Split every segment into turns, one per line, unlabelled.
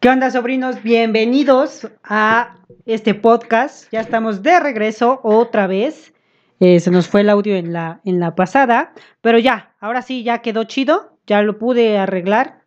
¿Qué onda, sobrinos? Bienvenidos a este podcast. Ya estamos de regreso otra vez. Eh, se nos fue el audio en la, en la pasada, pero ya, ahora sí, ya quedó chido. Ya lo pude arreglar.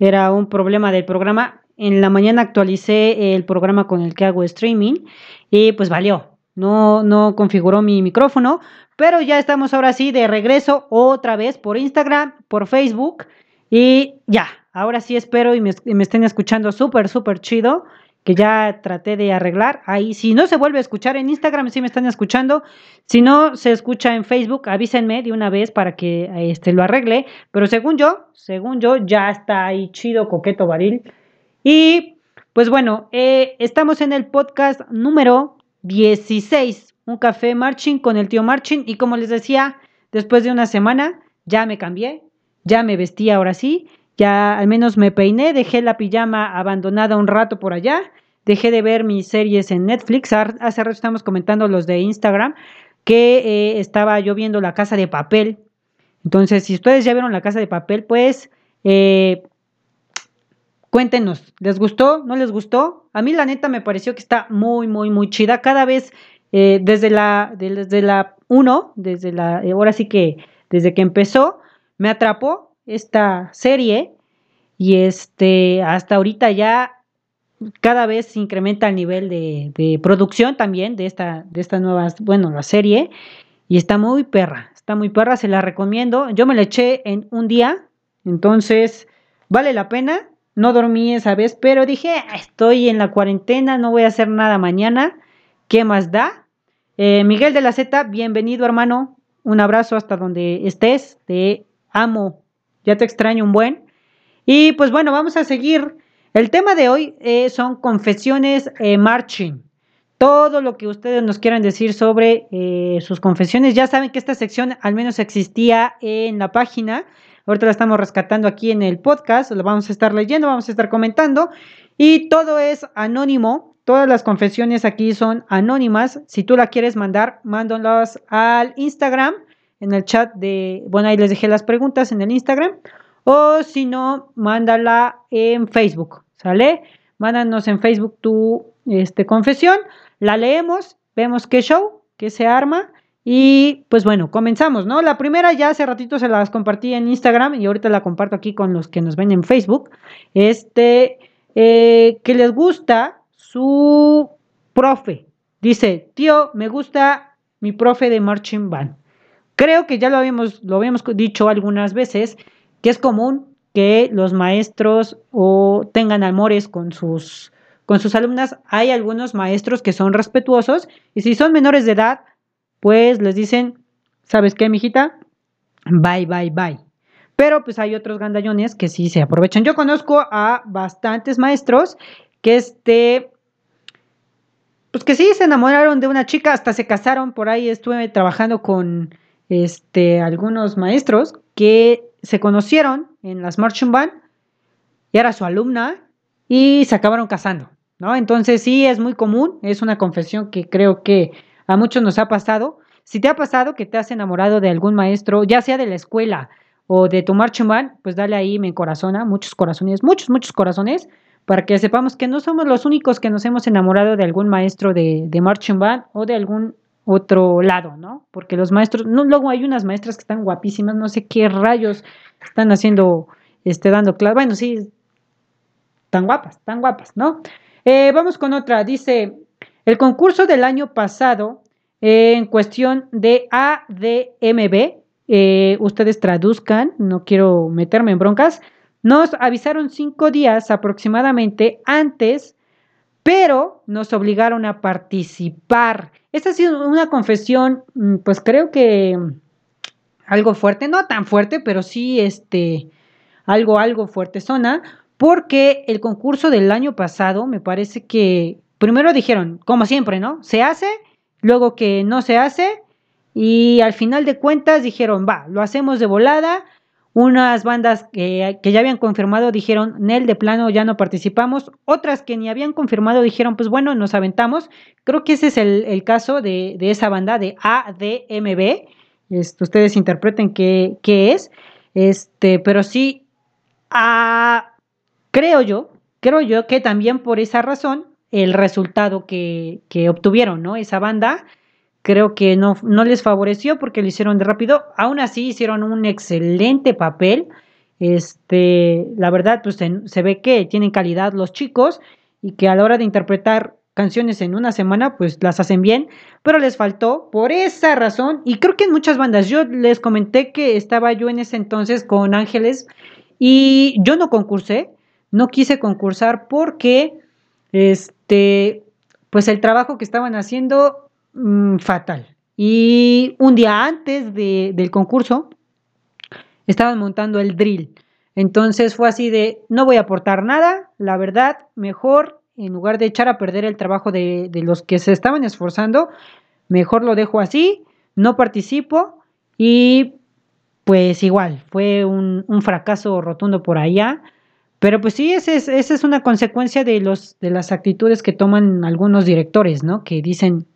Era un problema del programa. En la mañana actualicé el programa con el que hago streaming y pues valió. No, no configuró mi micrófono, pero ya estamos ahora sí de regreso otra vez por Instagram, por Facebook y ya, ahora sí espero y me, estén escuchando súper, súper chido, que ya traté de arreglar. Ahí, si no se vuelve a escuchar en Instagram, sí me están escuchando. Si no se escucha en Facebook, avísenme de una vez para que este, lo arregle. Pero según yo, según yo, ya está ahí chido, coqueto, varil. Y pues bueno, eh, estamos en el podcast número 16, un café marching con el tío marching. Y como les decía, después de una semana ya me cambié, ya me vestí ahora sí, ya al menos me peiné, dejé la pijama abandonada un rato por allá, dejé de ver mis series en Netflix, hace rato estamos comentando los de Instagram, que eh, estaba yo viendo La Casa de Papel. Entonces, si ustedes ya vieron La Casa de Papel, pues eh, cuéntenos, ¿les gustó? ¿No les gustó? A mí la neta me pareció que está muy, muy, muy chida. Cada vez, eh, desde la, desde la 1, desde la, ahora sí que, desde que empezó, me atrapó esta serie y este hasta ahorita ya cada vez se incrementa el nivel de, producción también de esta, de esta nueva, bueno, la serie y está muy perra, está muy perra, se la recomiendo. Yo me la eché en un día, entonces vale la pena. No dormí esa vez, pero dije, ah, estoy en la cuarentena, no voy a hacer nada mañana. ¿Qué más da? Eh, Miguel de la Z, bienvenido hermano. Un abrazo hasta donde estés. Te amo, ya te extraño un buen. Y pues bueno, vamos a seguir. El tema de hoy eh, son confesiones eh, marching. Todo lo que ustedes nos quieran decir sobre eh, sus confesiones. Ya saben que esta sección al menos existía en la página. Ahorita la estamos rescatando aquí en el podcast. Lo vamos a estar leyendo, vamos a estar comentando. Y todo es anónimo. Todas las confesiones aquí son anónimas. Si tú la quieres mandar, mándalas al Instagram en el chat de, bueno, ahí les dejé las preguntas en el Instagram, o si no, mándala en Facebook, ¿sale? Mándanos en Facebook tu este, confesión, la leemos, vemos qué show, qué se arma, y pues bueno, comenzamos, ¿no? La primera ya hace ratito se las compartí en Instagram y ahorita la comparto aquí con los que nos ven en Facebook. Este, eh, que les gusta su profe. Dice, tío, me gusta mi profe de marching band. Creo que ya lo habíamos, lo habíamos dicho algunas veces, que es común que los maestros o tengan amores con sus, con sus alumnas. Hay algunos maestros que son respetuosos y si son menores de edad, pues les dicen, ¿sabes qué, mijita? Bye, bye, bye. Pero pues hay otros gandallones que sí se aprovechan. Yo conozco a bastantes maestros que este, pues que sí se enamoraron de una chica, hasta se casaron. Por ahí estuve trabajando con este, algunos maestros que se conocieron en las marching band, era su alumna y se acabaron casando, ¿no? Entonces sí es muy común, es una confesión que creo que a muchos nos ha pasado. Si te ha pasado que te has enamorado de algún maestro, ya sea de la escuela o de tu marching band, pues dale ahí me corazona, muchos corazones, muchos, muchos corazones, para que sepamos que no somos los únicos que nos hemos enamorado de algún maestro de, de marching band o de algún otro lado, ¿no? Porque los maestros, no, luego hay unas maestras que están guapísimas, no sé qué rayos están haciendo, este, dando clase. Bueno, sí, tan guapas, tan guapas, ¿no? Eh, vamos con otra. Dice, el concurso del año pasado, eh, en cuestión de ADMB, eh, ustedes traduzcan, no quiero meterme en broncas, nos avisaron cinco días aproximadamente antes pero nos obligaron a participar. Esta ha sido una confesión, mm, pues creo que algo fuerte, no tan fuerte, pero sí este, algo, algo fuerte zona, porque el concurso del año pasado me parece que primero dijeron, como siempre, ¿no? Se hace, luego que no se hace, y al final de cuentas dijeron, va, lo hacemos de volada, unas bandas que, ya habían confirmado dijeron, Nel, de plano ya no participamos. Otras que ni habían confirmado dijeron, pues bueno, nos aventamos. Creo que ese es el, caso de, esa banda de ADMB. Este, ustedes interpreten qué, qué, es. Este, pero sí, ah, creo yo, creo yo que también por esa razón el resultado que, que obtuvieron, ¿no? Esa banda creo que no, no les favoreció porque lo hicieron de rápido. Aún así hicieron un excelente papel. Este, la verdad, pues se, ve que tienen calidad los chicos y que a la hora de interpretar canciones en una semana, pues las hacen bien, pero les faltó por esa razón, y creo que en muchas bandas, yo les comenté que estaba yo en ese entonces con Ángeles y yo no concursé, no quise concursar porque, este, pues el trabajo que estaban haciendo, mm, fatal. Y un día antes del concurso, estaban montando el drill. Entonces fue así de, no voy a aportar nada, la verdad, mejor, en lugar de echar a perder el trabajo de, los que se estaban esforzando, mejor lo dejo así, no participo y pues igual, fue un, fracaso rotundo por allá. Pero pues sí, esa es, esa es una consecuencia de, los, de las actitudes que toman algunos directores, ¿no? Que dicen,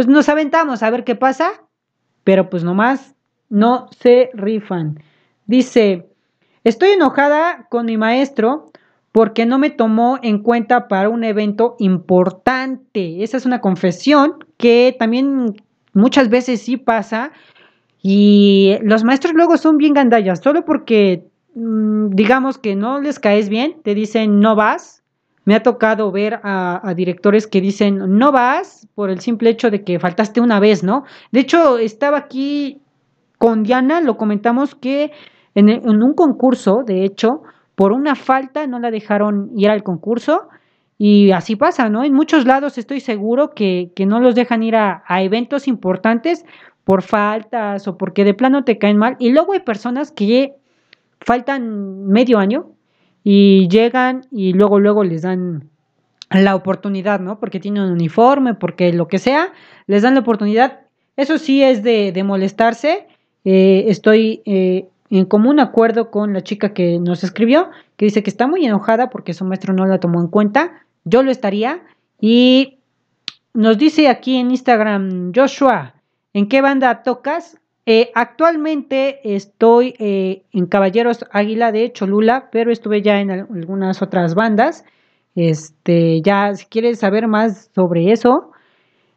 pues nos aventamos a ver qué pasa, pero pues nomás no se rifan. Dice, estoy enojada con mi maestro porque no me tomó en cuenta para un evento importante. Esa es una confesión que también muchas veces sí pasa. Y los maestros luego son bien gandallas, solo porque mm, digamos que no les caes bien, te dicen no vas. Me ha tocado ver a, directores que dicen no vas por el simple hecho de que faltaste una vez, ¿no? De hecho, estaba aquí con Diana lo comentamos que en, un concurso, de hecho, por una falta no la dejaron ir al concurso y así pasa, ¿no? En muchos lados estoy seguro que, no los dejan ir a, eventos importantes por faltas o porque de plano te caen mal. Y luego hay personas que faltan medio año y llegan y luego, luego les dan la oportunidad, ¿no? Porque tienen un uniforme, porque lo que sea, les dan la oportunidad. Eso sí es de, molestarse eh, estoy eh, en común acuerdo con la chica que nos escribió, que dice que está muy enojada porque su maestro no la tomó en cuenta. Yo lo estaría. Y nos dice aquí en Instagram, Joshua, ¿en qué banda tocas? Eh, actualmente estoy en Caballeros Águila de Cholula, pero estuve ya en algunas otras bandas. Este, ya si quieres saber más sobre eso,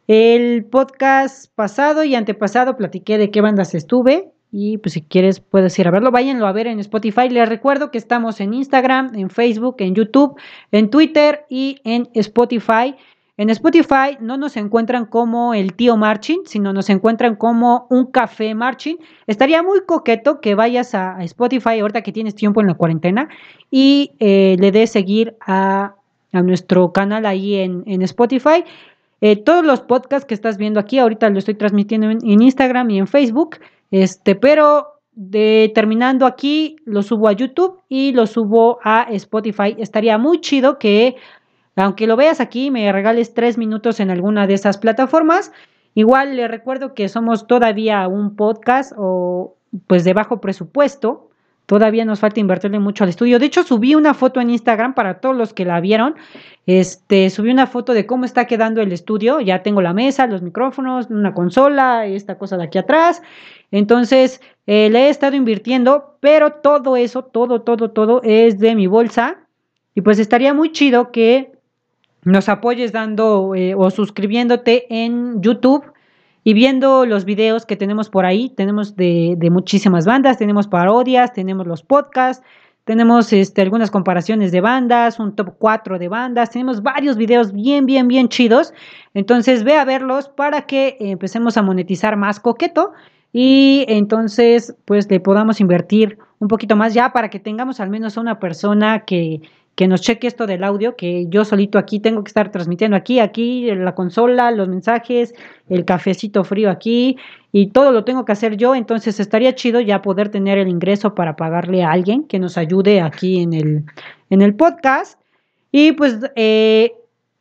el podcast pasado y antepasado platiqué de qué bandas estuve y pues si quieres puedes ir a verlo, váyanlo a ver en Spotify. Les recuerdo que estamos en Instagram, en Facebook, en YouTube, en Twitter y en Spotify. En Spotify no nos encuentran como el tío Marching, sino nos encuentran como un café Marching. Estaría muy coqueto que vayas a, Spotify ahorita que tienes tiempo en la cuarentena y eh, le des seguir a, nuestro canal ahí en, en Spotify. Eh, todos los podcasts que estás viendo aquí, ahorita lo estoy transmitiendo en, Instagram y en Facebook, este, pero terminando aquí, lo subo a YouTube y lo subo a Spotify. Estaría muy chido que, aunque lo veas aquí, me regales tres minutos en alguna de esas plataformas. Igual le recuerdo que somos todavía un podcast o pues de bajo presupuesto. Todavía nos falta invertirle mucho al estudio. De hecho, subí una foto en Instagram para todos los que la vieron. Este, subí una foto de cómo está quedando el estudio. Ya tengo la mesa, los micrófonos, una consola, esta cosa de aquí atrás. Entonces, eh, le he estado invirtiendo, pero todo eso, todo, todo, todo es de mi bolsa. Y pues estaría muy chido que nos apoyes dando eh, o suscribiéndote en YouTube y viendo los videos que tenemos por ahí, tenemos de, muchísimas bandas, tenemos parodias, tenemos los podcasts, tenemos este, algunas comparaciones de bandas, un top 4 de bandas, tenemos varios videos bien, bien, bien chidos. Entonces ve a verlos para que empecemos a monetizar más coqueto y entonces pues le podamos invertir un poquito más ya para que tengamos al menos a una persona que, que nos cheque esto del audio, que yo solito aquí tengo que estar transmitiendo aquí, aquí, la consola, los mensajes, el cafecito frío aquí, y todo lo tengo que hacer yo, entonces estaría chido ya poder tener el ingreso para pagarle a alguien que nos ayude aquí en el, en el podcast. Y pues, eh,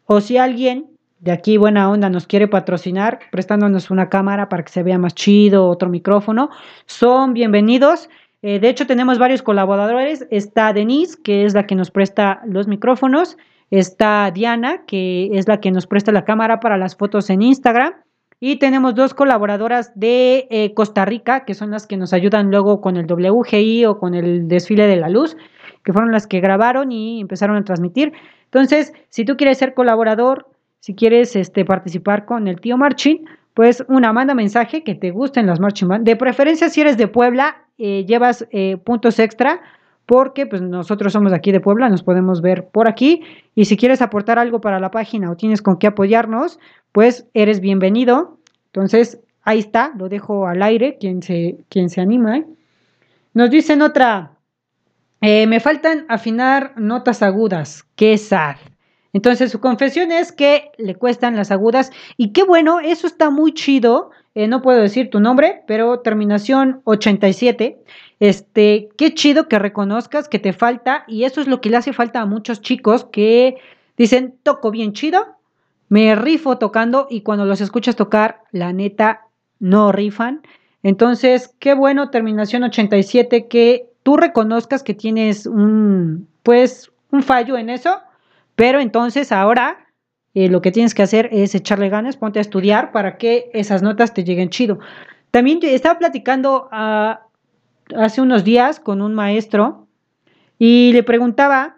o si alguien de aquí buena onda nos quiere patrocinar, prestándonos una cámara para que se vea más chido, otro micrófono, son bienvenidos. Eh, de hecho, tenemos varios colaboradores. Está Denise, que es la que nos presta los micrófonos. Está Diana, que es la que nos presta la cámara para las fotos en Instagram. Y tenemos dos colaboradoras de eh, Costa Rica, que son las que nos ayudan luego con el WGI o con el desfile de la luz. que fueron las que grabaron y empezaron a transmitir. Entonces, si tú quieres ser colaborador, si quieres este, participar con el tío Marching, pues una, manda mensaje que te gusten las marching band. De preferencia, si eres de Puebla, eh, llevas eh, puntos extra porque pues nosotros somos aquí de Puebla, nos podemos ver por aquí y si quieres aportar algo para la página o tienes con qué apoyarnos, pues eres bienvenido. Entonces, ahí está, lo dejo al aire, quien se, quien se anima. Nos dicen otra, eh, me faltan afinar notas agudas, qué sad. Entonces su confesión es que le cuestan las agudas y qué bueno, eso está muy chido. Eh, no puedo decir tu nombre, pero terminación 87. Este, qué chido que reconozcas que te falta y eso es lo que le hace falta a muchos chicos que dicen, toco bien chido, me rifo tocando y cuando los escuchas tocar, la neta, no rifan. Entonces, qué bueno, terminación 87, que tú reconozcas que tienes un, pues, un fallo en eso pero entonces ahora eh, lo que tienes que hacer es echarle ganas, ponte a estudiar para que esas notas te lleguen chido. También estaba platicando ah, hace unos días con un maestro y le preguntaba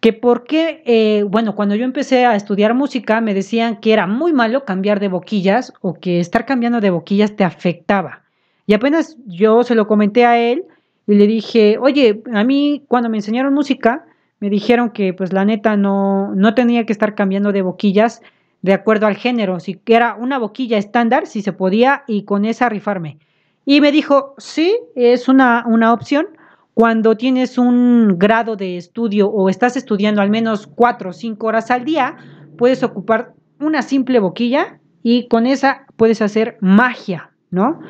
que por qué, eh, bueno, cuando yo empecé a estudiar música me decían que era muy malo cambiar de boquillas o que estar cambiando de boquillas te afectaba. Y apenas yo se lo comenté a él y le dije, oye, a mí cuando me enseñaron música, me dijeron que pues la neta no, no tenía que estar cambiando de boquillas de acuerdo al género, si era una boquilla estándar, si se podía, y con esa rifarme. Y me dijo, sí, es una, una opción. Cuando tienes un grado de estudio o estás estudiando al menos cuatro o cinco horas al día, puedes ocupar una simple boquilla y con esa puedes hacer magia, ¿no?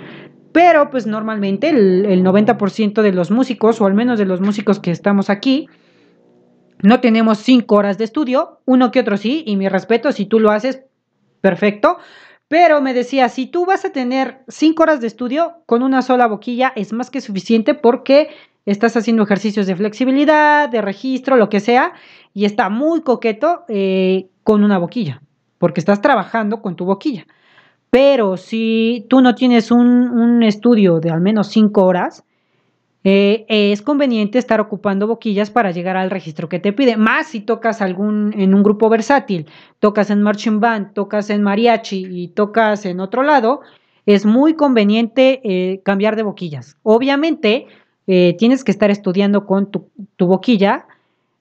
Pero pues normalmente el, el 90% de los músicos, o al menos de los músicos que estamos aquí, no tenemos cinco horas de estudio, uno que otro sí, y mi respeto, si tú lo haces, perfecto. Pero me decía, si tú vas a tener cinco horas de estudio con una sola boquilla, es más que suficiente porque estás haciendo ejercicios de flexibilidad, de registro, lo que sea, y está muy coqueto eh, con una boquilla, porque estás trabajando con tu boquilla. Pero si tú no tienes un, un estudio de al menos cinco horas, eh, es conveniente estar ocupando boquillas para llegar al registro que te pide. Más si tocas algún en un grupo versátil, tocas en marching band, tocas en mariachi y tocas en otro lado, es muy conveniente eh, cambiar de boquillas. Obviamente, eh, tienes que estar estudiando con tu, boquilla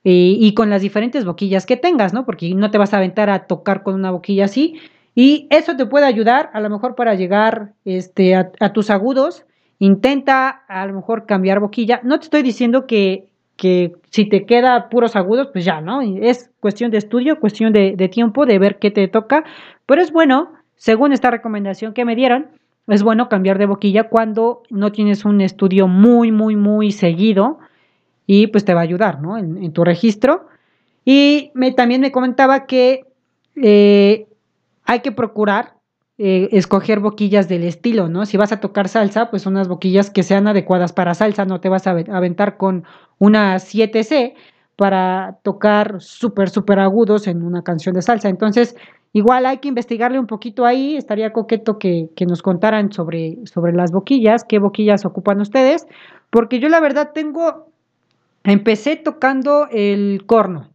y con las diferentes boquillas que tengas, ¿no? Porque no te vas a aventar a tocar con una boquilla así. Y eso te puede ayudar a lo mejor para llegar este, a tus agudos Intenta a lo mejor cambiar boquilla. No te estoy diciendo que, que si te queda puros agudos, pues ya, ¿no? Es cuestión de estudio, cuestión de, tiempo, de ver qué te toca. Pero es bueno, según esta recomendación que me dieron, es bueno cambiar de boquilla cuando no tienes un estudio muy, muy, muy seguido y pues te va a ayudar, ¿no? En, tu registro. Y me, también me comentaba que eh, hay que procurar eh, escoger boquillas del estilo, ¿no? Si vas a tocar salsa, pues unas boquillas que sean adecuadas para salsa, no te vas a aventar con una 7C para tocar súper, súper agudos en una canción de salsa. Entonces, igual hay que investigarle un poquito ahí, estaría coqueto que, que nos contaran sobre, sobre las boquillas, qué boquillas ocupan ustedes, porque yo la verdad tengo, empecé tocando el corno.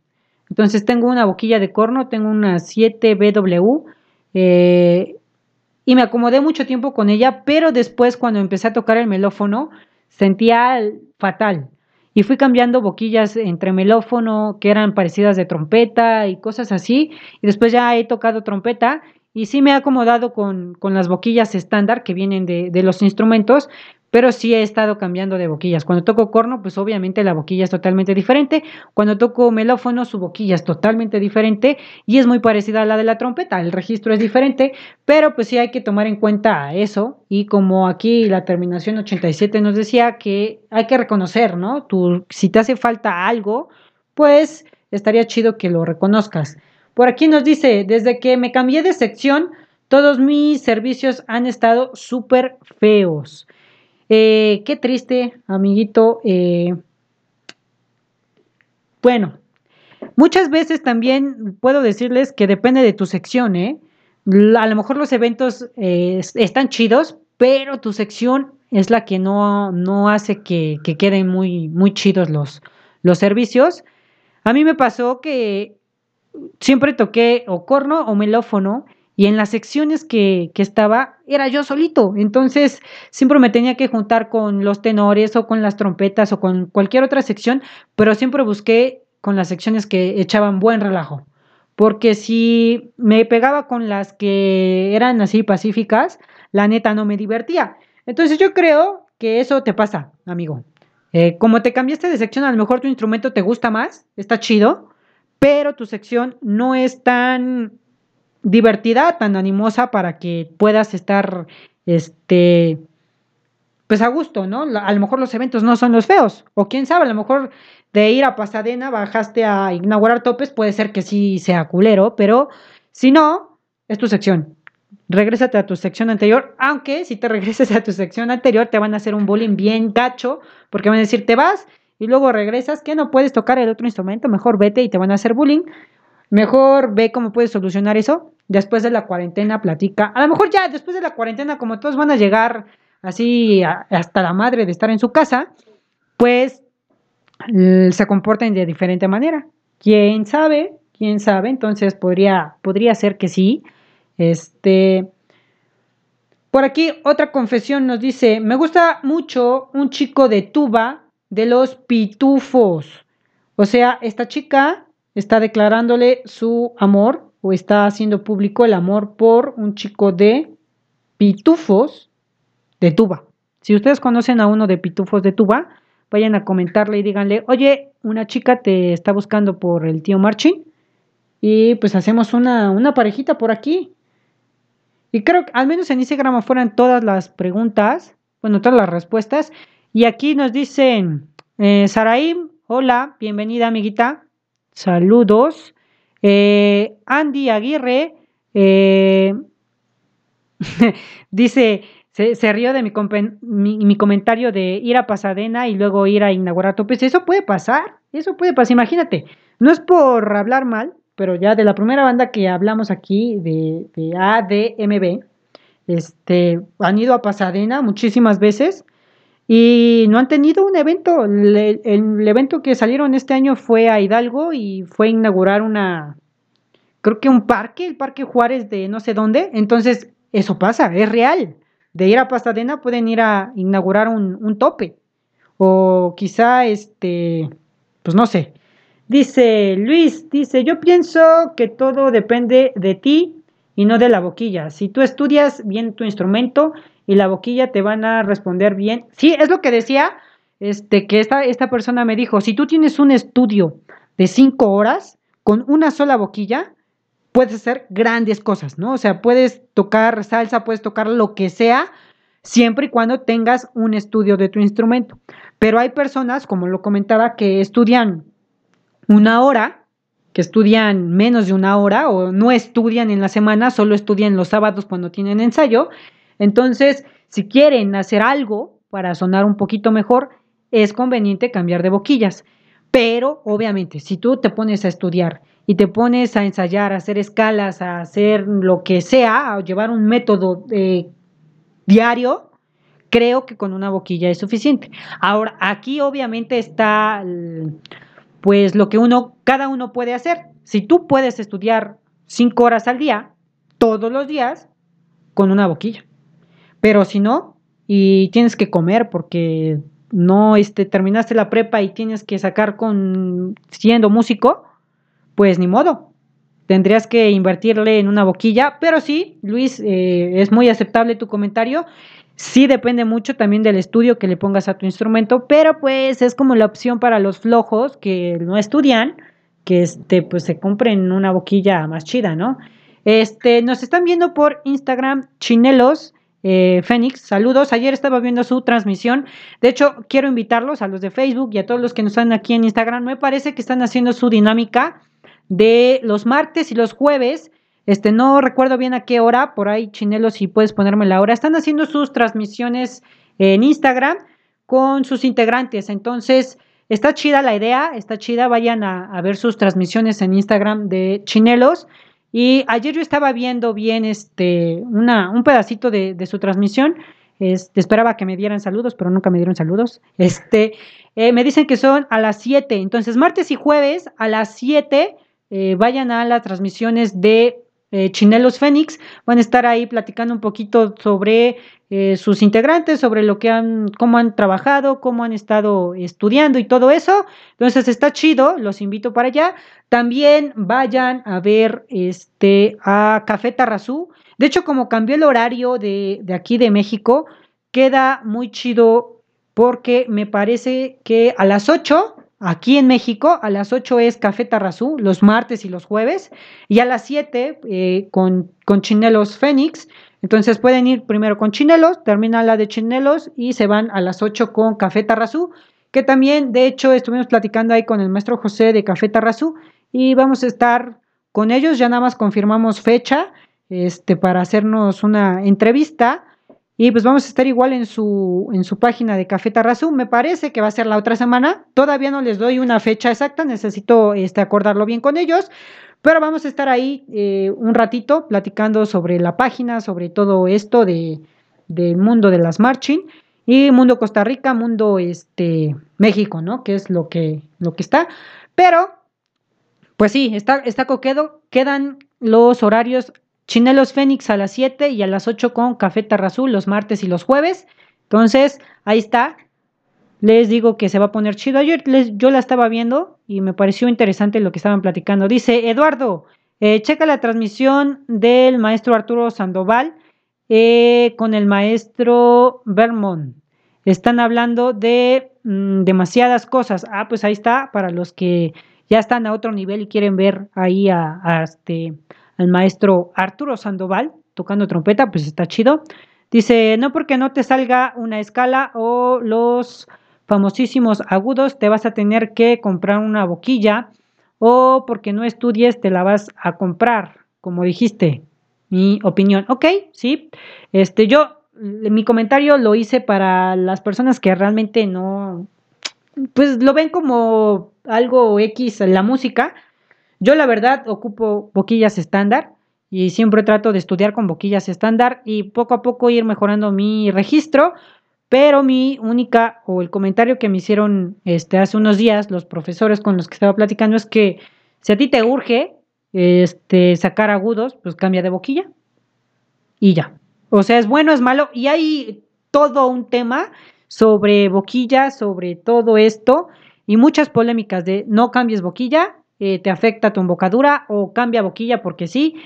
Entonces tengo una boquilla de corno, tengo una 7BW. Eh, y me acomodé mucho tiempo con ella, pero después cuando empecé a tocar el melófono sentía fatal. Y fui cambiando boquillas entre melófono que eran parecidas de trompeta y cosas así y después ya he tocado trompeta y sí me he acomodado con, con las boquillas estándar que vienen de, de los instrumentos, pero sí he estado cambiando de boquillas. Cuando toco corno, pues obviamente la boquilla es totalmente diferente. Cuando toco melófono, su boquilla es totalmente diferente y es muy parecida a la de la trompeta. El registro es diferente, pero pues sí hay que tomar en cuenta eso. Y como aquí la terminación 87 nos decía que hay que reconocer, ¿no? Tú, si te hace falta algo, pues estaría chido que lo reconozcas. Por aquí nos dice, desde que me cambié de sección, todos mis servicios han estado súper feos. Eh, qué triste, amiguito. Eh, bueno, muchas veces también puedo decirles que depende de tu sección, ¿eh? A lo mejor los eventos están chidos, pero tu sección es la que no, no hace que, queden muy, muy chidos los, los servicios. A mí me pasó que siempre toqué o corno o melófono y en las secciones que, que, estaba era yo solito. Entonces siempre me tenía que juntar con los tenores o con las trompetas o con cualquier otra sección, pero siempre busqué con las secciones que echaban buen relajo. Porque si me pegaba con las que eran así pacíficas, la neta no me divertía. Entonces yo creo que eso te pasa, amigo. Eh, como te cambiaste de sección, a lo mejor tu instrumento te gusta más, está chido, pero tu sección no es tan divertida, tan animosa para que puedas estar, este, pues a gusto, ¿no? A lo mejor los eventos no son los feos, o quién sabe, a lo mejor de ir a Pasadena bajaste a inaugurar topes, puede ser que sí sea culero, pero si no, es tu sección. Regrésate a tu sección anterior, aunque si te regreses a tu sección anterior te van a hacer un bullying bien gacho, porque van a decir, te vas y luego regresas, que no puedes tocar el otro instrumento, mejor vete y te van a hacer bullying. Mejor ve cómo puedes solucionar eso. Después de la cuarentena, platica. A lo mejor ya después de la cuarentena, como todos van a llegar así hasta la madre de estar en su casa, pues se comporten de diferente manera. ¿Quién sabe? ¿Quién sabe? Entonces podría, podría ser que sí. Este. Por aquí otra confesión nos dice, me gusta mucho un chico de tuba de los pitufos. O sea, esta chica está declarándole su amor o está haciendo público el amor por un chico de pitufos de tuba. Si ustedes conocen a uno de pitufos de tuba, vayan a comentarle y díganle, oye, una chica te está buscando por el tío Marching y pues hacemos una, una parejita por aquí. Y creo que al menos en Instagram fueran todas las preguntas, bueno, todas las respuestas. Y aquí nos dicen, eh, Saraim, hola, bienvenida amiguita, saludos. Eh, Andy Aguirre eh, dice, se, rió de mi, comentario de ir a Pasadena y luego ir a inaugurar topes. Eso puede pasar, eso puede pasar. Imagínate, no es por hablar mal, pero ya de la primera banda que hablamos aquí, de, de ADMB, este, han ido a Pasadena muchísimas veces y no han tenido un evento. El, evento que salieron este año fue a Hidalgo y fue inaugurar una, creo que un parque, el Parque Juárez de no sé dónde. Entonces, eso pasa, es real de ir a Pasadena pueden ir a inaugurar un, tope. O quizá, este, pues no sé. Dice Luis, dice, yo pienso que todo depende de ti y no de la boquilla. Si tú estudias bien tu instrumento y la boquilla te van a responder bien. Sí, es lo que decía, este, que esta, esta persona me dijo, si tú tienes un estudio de cinco horas con una sola boquilla, puedes hacer grandes cosas, ¿no? O sea, puedes tocar salsa, puedes tocar lo que sea, siempre y cuando tengas un estudio de tu instrumento. Pero hay personas, como lo comentaba, que estudian una hora, que estudian menos de una hora o no estudian en la semana, solo estudian los sábados cuando tienen ensayo. Entonces, si quieren hacer algo para sonar un poquito mejor, es conveniente cambiar de boquillas. Pero, obviamente, si tú te pones a estudiar y te pones a ensayar, a hacer escalas, a hacer lo que sea, a llevar un método eh, diario, creo que con una boquilla es suficiente. Ahora, aquí obviamente está pues lo que uno, cada uno puede hacer. Si tú puedes estudiar cinco horas al día, todos los días, con una boquilla. Pero si no, y tienes que comer porque no este, terminaste la prepa y tienes que sacar con siendo músico, pues ni modo. Tendrías que invertirle en una boquilla, pero sí, Luis, eh, es muy aceptable tu comentario. Sí depende mucho también del estudio que le pongas a tu instrumento, pero pues es como la opción para los flojos que no estudian, que este, pues se compren una boquilla más chida, ¿no? Este, nos están viendo por Instagram, Chinelos, eh, Fénix, saludos. Ayer estaba viendo su transmisión. De hecho, quiero invitarlos a los de Facebook y a todos los que nos están aquí en Instagram. Me parece que están haciendo su dinámica de los martes y los jueves. Este, no recuerdo bien a qué hora, por ahí, Chinelo, si puedes ponerme la hora. Están haciendo sus transmisiones en Instagram con sus integrantes. Entonces, está chida la idea, está chida. Vayan a, ver sus transmisiones en Instagram de Chinelos. Y ayer yo estaba viendo bien este, una, un pedacito de, su transmisión. Este, esperaba que me dieran saludos, pero nunca me dieron saludos. Este, eh, me dicen que son a las 7. Entonces, martes y jueves a las 7 eh, vayan a las transmisiones de eh, Chinelos Fénix. Van a estar ahí platicando un poquito sobre eh, sus integrantes, sobre lo que han, cómo han trabajado, cómo han estado estudiando y todo eso. Entonces está chido, los invito para allá. También vayan a ver este a Café Tarrazú. De hecho, como cambió el horario de, de aquí de México, queda muy chido porque me parece que a las 8 Aquí en México a las 8 es Café Tarrazú, los martes y los jueves, y a las 7 eh, con, con Chinelos Fénix. Entonces pueden ir primero con Chinelos, terminan la de Chinelos y se van a las 8 con Café Tarrazú, que también de hecho estuvimos platicando ahí con el maestro José de Café Tarrazú y vamos a estar con ellos, ya nada más confirmamos fecha este, para hacernos una entrevista y pues vamos a estar igual en su, en su página de Café Tarrazú. Me parece que va a ser la otra semana. Todavía no les doy una fecha exacta, necesito este, acordarlo bien con ellos. Pero vamos a estar ahí eh, un ratito platicando sobre la página, sobre todo esto de, del mundo de las marching y mundo Costa Rica, mundo este, México, ¿no? Que es lo que, lo que está. Pero, pues sí, está, está coquedo. Quedan los horarios Chinelos Fénix a las 7 y a las 8 con Café Tarrazul los martes y los jueves. Entonces, ahí está. Les digo que se va a poner chido. Ayer yo la estaba viendo y me pareció interesante lo que estaban platicando. Dice, Eduardo, eh, checa la transmisión del maestro Arturo Sandoval eh, con el maestro Vermont. Están hablando de mm, demasiadas cosas. Ah, pues ahí está, para los que ya están a otro nivel y quieren ver ahí a, a este al maestro Arturo Sandoval tocando trompeta, pues está chido. Dice, no porque no te salga una escala o los famosísimos agudos, te vas a tener que comprar una boquilla o porque no estudies, te la vas a comprar, como dijiste. Mi opinión. Ok, sí. Este, yo, mi comentario lo hice para las personas que realmente no, pues lo ven como algo X la música, yo la verdad ocupo boquillas estándar y siempre trato de estudiar con boquillas estándar y poco a poco ir mejorando mi registro, pero mi única o el comentario que me hicieron este, hace unos días los profesores con los que estaba platicando es que si a ti te urge este, sacar agudos, pues cambia de boquilla y ya. O sea, es bueno, es malo y hay todo un tema sobre boquillas, sobre todo esto y muchas polémicas de no cambies boquilla, eh, te afecta tu embocadura o cambia boquilla porque sí.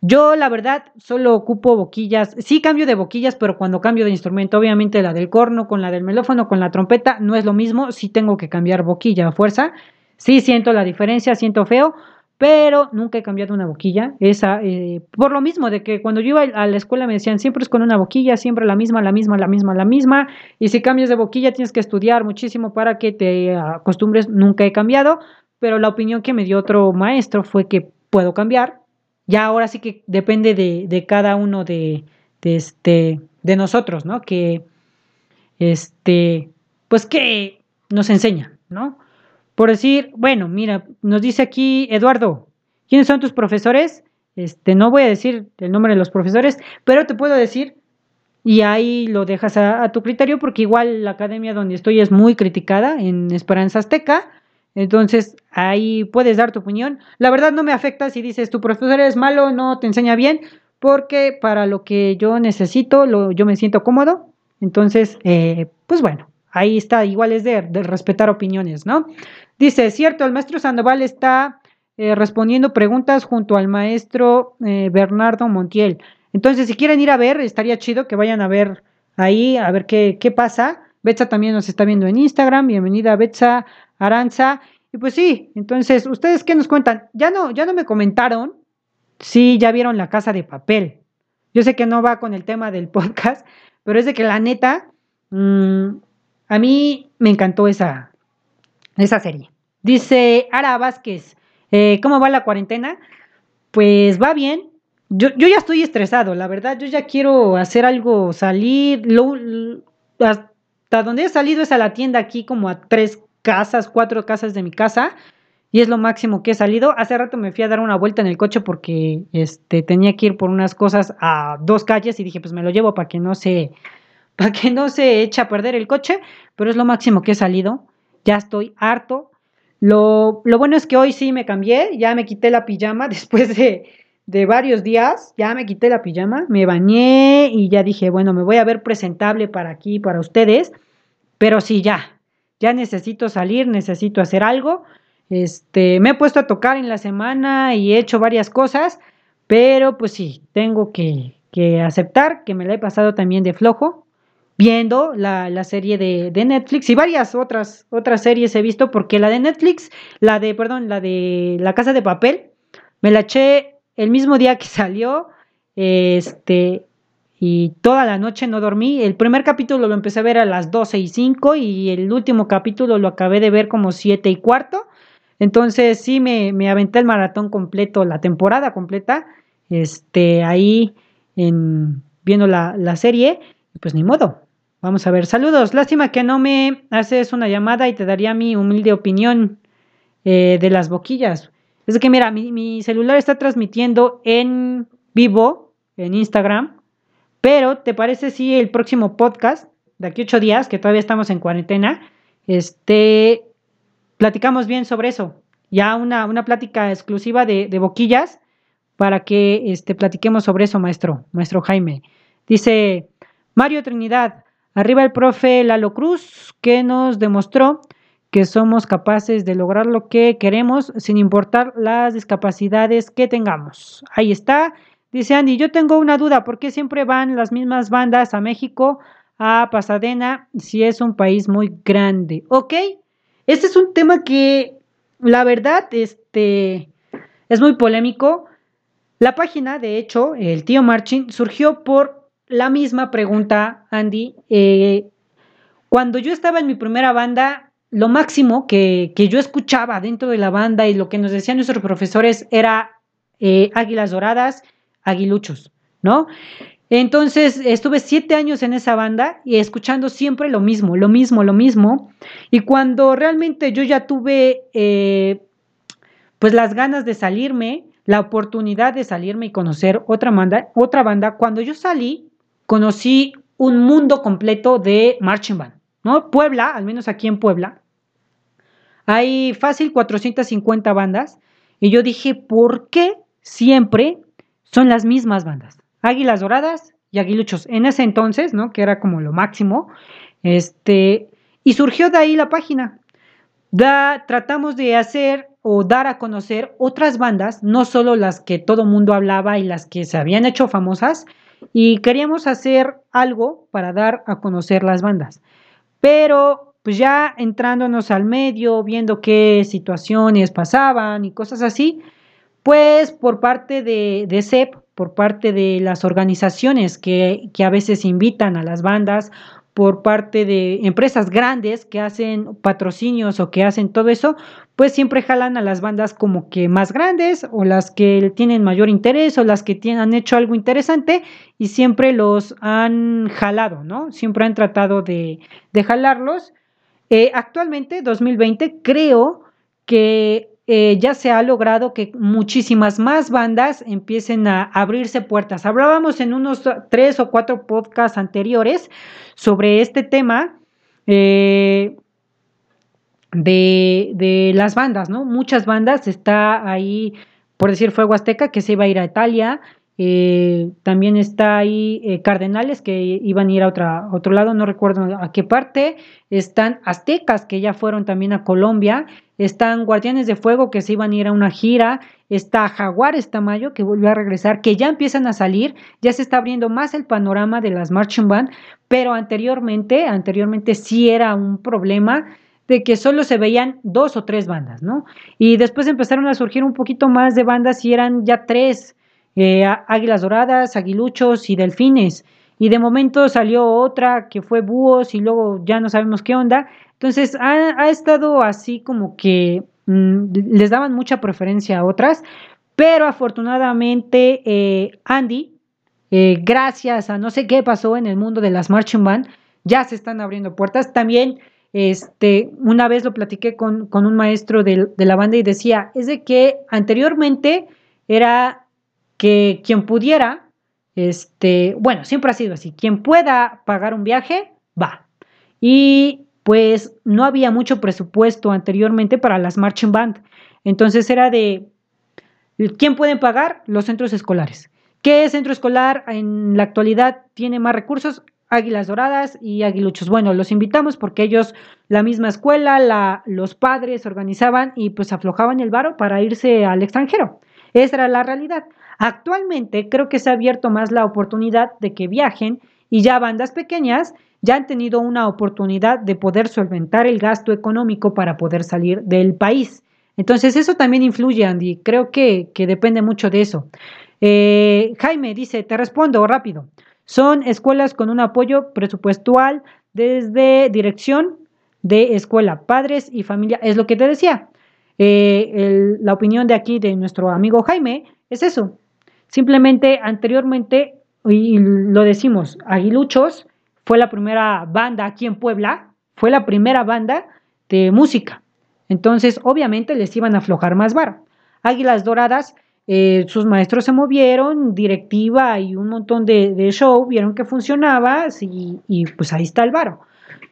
Yo la verdad solo ocupo boquillas, sí cambio de boquillas, pero cuando cambio de instrumento, obviamente la del corno con la del melófono, con la trompeta, no es lo mismo, sí tengo que cambiar boquilla a fuerza, sí siento la diferencia, siento feo, pero nunca he cambiado una boquilla, esa, eh, por lo mismo de que cuando yo iba a la escuela me decían siempre es con una boquilla, siempre la misma, la misma, la misma, la misma, y si cambias de boquilla tienes que estudiar muchísimo para que te acostumbres, nunca he cambiado, pero la opinión que me dio otro maestro fue que puedo cambiar. Ya ahora sí que depende de, cada uno de, este, de nosotros, ¿no? Que, este, pues que nos enseña, ¿no? Por decir, bueno, mira, nos dice aquí Eduardo, ¿quiénes son tus profesores? Este, no voy a decir el nombre de los profesores, pero te puedo decir, y ahí lo dejas a, a tu criterio, porque igual la academia donde estoy es muy criticada en Esperanza Azteca, entonces, ahí puedes dar tu opinión. La verdad no me afecta si dices tu profesor es malo, no te enseña bien, porque para lo que yo necesito, yo me siento cómodo. Entonces, eh, pues bueno, ahí está, igual es de, respetar opiniones, ¿no? Dice, cierto, el maestro Sandoval está eh, respondiendo preguntas junto al maestro eh, Bernardo Montiel. Entonces, si quieren ir a ver, estaría chido que vayan a ver ahí, a ver qué, qué pasa. Betsa también nos está viendo en Instagram. Bienvenida, Betsa. Aranza. Y pues sí, entonces, ¿ustedes qué nos cuentan? Ya no, ya no me comentaron si ya vieron la casa de papel. Yo sé que no va con el tema del podcast, pero es de que la neta, mm, a mí me encantó esa, esa serie. Dice Ara Vázquez, eh, ¿cómo va la cuarentena? Pues va bien. Yo, yo, ya estoy estresado, la verdad, yo ya quiero hacer algo, salir. Lo, hasta donde he salido es a la tienda aquí como a tres casas, cuatro casas de mi casa y es lo máximo que he salido. Hace rato me fui a dar una vuelta en el coche porque este, tenía que ir por unas cosas a dos calles y dije, pues me lo llevo para que no se, para que no se eche a perder el coche, pero es lo máximo que he salido. Ya estoy harto. Lo, lo bueno es que hoy sí me cambié, ya me quité la pijama después de, de varios días, ya me quité la pijama, me bañé y ya dije, bueno, me voy a ver presentable para aquí, para ustedes, pero sí, ya, ya necesito salir, necesito hacer algo. Este, me he puesto a tocar en la semana y he hecho varias cosas, pero pues sí, tengo que, que aceptar que me la he pasado también de flojo, viendo la, la serie de, de, Netflix y varias otras, otras series he visto, porque la de Netflix, la de, perdón, la de La Casa de Papel, me la eché el mismo día que salió, este, y toda la noche no dormí. El primer capítulo lo empecé a ver a las 12 y 5 y el último capítulo lo acabé de ver como 7 y cuarto. Entonces sí me, me aventé el maratón completo, la temporada completa, este, ahí en, viendo la, la serie, pues ni modo. Vamos a ver, saludos. Lástima que no me haces una llamada y te daría mi humilde opinión eh, de las boquillas. Es que mira, mi, celular está transmitiendo en vivo en Instagram, pero ¿te parece si el próximo podcast, de aquí ocho días, que todavía estamos en cuarentena, este, platicamos bien sobre eso? Ya una, una plática exclusiva de, boquillas para que este, platiquemos sobre eso, maestro, maestro Jaime. Dice Mario Trinidad, arriba el profe Lalo Cruz, que nos demostró que somos capaces de lograr lo que queremos sin importar las discapacidades que tengamos. Ahí está. Dice Andy, yo tengo una duda, ¿por qué siempre van las mismas bandas a México, a Pasadena, si es un país muy grande? Ok, este es un tema que la verdad este, es muy polémico. La página, de hecho, el tío Marchin, surgió por la misma pregunta, Andy. Eh, cuando yo estaba en mi primera banda, lo máximo que, yo escuchaba dentro de la banda y lo que nos decían nuestros profesores era eh, águilas doradas, aguiluchos, ¿no? Entonces estuve siete años en esa banda y escuchando siempre lo mismo, lo mismo, lo mismo. Y cuando realmente yo ya tuve eh, pues las ganas de salirme, la oportunidad de salirme y conocer otra banda, otra banda, cuando yo salí, conocí un mundo completo de marching band. ¿no? Puebla, al menos aquí en Puebla, hay fácil 450 bandas y yo dije, ¿por qué siempre son las mismas bandas? Águilas Doradas y Aguiluchos. En ese entonces, ¿no? Que era como lo máximo. Este, y surgió de ahí la página. Da, tratamos de hacer o dar a conocer otras bandas, no solo las que todo mundo hablaba y las que se habían hecho famosas, y queríamos hacer algo para dar a conocer las bandas. Pero pues ya entrándonos al medio, viendo qué situaciones pasaban y cosas así, pues por parte de, de CEP, por parte de las organizaciones que, que a veces invitan a las bandas por parte de empresas grandes que hacen patrocinios o que hacen todo eso, pues siempre jalan a las bandas como que más grandes o las que tienen mayor interés o las que tienen, han hecho algo interesante y siempre los han jalado, ¿no? Siempre han tratado de, de jalarlos. Eh, actualmente, 2020, creo que eh, ya se ha logrado que muchísimas más bandas empiecen a abrirse puertas. Hablábamos en unos tres o cuatro podcasts anteriores sobre este tema eh, de, de, las bandas, ¿no? Muchas bandas, está ahí, por decir Fuego Azteca, que se iba a ir a Italia, eh, también está ahí eh, Cardenales que iban a ir a otra, otro lado, no recuerdo a qué parte. Están Aztecas que ya fueron también a Colombia. Están Guardianes de Fuego que se iban a ir a una gira. Está Jaguares Tamayo que volvió a regresar, que ya empiezan a salir. Ya se está abriendo más el panorama de las marching band, pero anteriormente, anteriormente sí era un problema de que solo se veían dos o tres bandas, ¿no? Y después empezaron a surgir un poquito más de bandas y eran ya tres eh, águilas doradas, aguiluchos y delfines. Y de momento salió otra que fue búhos y luego ya no sabemos qué onda. Entonces ha, estado así como que mm, les daban mucha preferencia a otras, pero afortunadamente eh, Andy, eh, gracias a no sé qué pasó en el mundo de las marching band, ya se están abriendo puertas. También, este, una vez lo platiqué con, con un maestro de, de, la banda y decía, es de que anteriormente era que quien pudiera Este, bueno, siempre ha sido así. Quien pueda pagar un viaje, va. Y pues no había mucho presupuesto anteriormente para las marching band. Entonces era de, ¿quién pueden pagar? Los centros escolares. ¿Qué centro escolar en la actualidad tiene más recursos? Águilas Doradas y Aguiluchos. Bueno, los invitamos porque ellos, la misma escuela, la, los padres organizaban y pues aflojaban el varo para irse al extranjero. Esa era la realidad. Actualmente creo que se ha abierto más la oportunidad de que viajen y ya bandas pequeñas ya han tenido una oportunidad de poder solventar el gasto económico para poder salir del país. Entonces eso también influye, Andy. Creo que, que depende mucho de eso. Eh, Jaime dice, te respondo rápido. Son escuelas con un apoyo presupuestal desde dirección de escuela, padres y familia. Es lo que te decía. Eh, la opinión de aquí de nuestro amigo Jaime es eso. Simplemente anteriormente, y lo decimos, Aguiluchos fue la primera banda aquí en Puebla, fue la primera banda de música. Entonces, obviamente les iban a aflojar más vara. Águilas Doradas eh, sus maestros se movieron, directiva y un montón de, show, vieron que funcionaba y, pues ahí está el varo.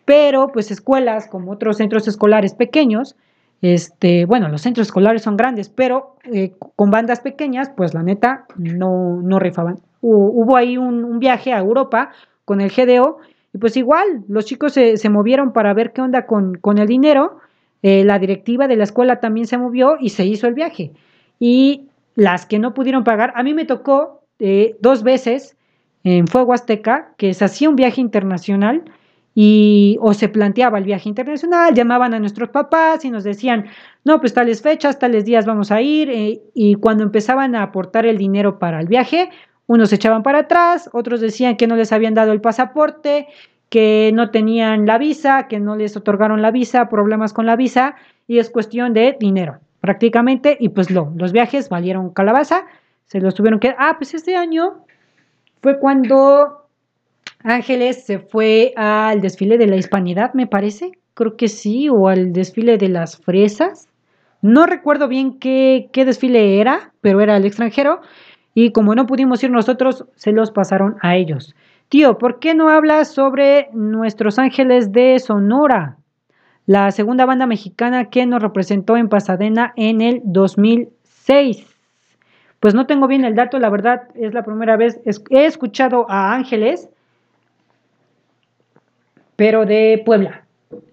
Pero pues escuelas como otros centros escolares pequeños, este, bueno, los centros escolares son grandes, pero eh, con bandas pequeñas, pues la neta no, no rifaban. Hubo, ahí un, viaje a Europa con el GDO y pues igual los chicos se, movieron para ver qué onda con, con el dinero. Eh, la directiva de la escuela también se movió y se hizo el viaje. Y las que no pudieron pagar, a mí me tocó eh, dos veces en Fuego Azteca que se hacía un viaje internacional y o se planteaba el viaje internacional, llamaban a nuestros papás y nos decían, no, pues tales fechas, tales días vamos a ir, eh, y cuando empezaban a aportar el dinero para el viaje, unos echaban para atrás, otros decían que no les habían dado el pasaporte, que no tenían la visa, que no les otorgaron la visa, problemas con la visa, y es cuestión de dinero prácticamente, y pues lo, los viajes valieron calabaza, se los tuvieron que... Ah, pues este año fue cuando Ángeles se fue al desfile de la hispanidad, me parece, creo que sí, o al desfile de las fresas. No recuerdo bien qué, qué desfile era, pero era el extranjero, y como no pudimos ir nosotros, se los pasaron a ellos. Tío, ¿por qué no hablas sobre nuestros ángeles de Sonora? la segunda banda mexicana que nos representó en Pasadena en el 2006. Pues no tengo bien el dato, la verdad es la primera vez, he escuchado a Ángeles, pero de Puebla.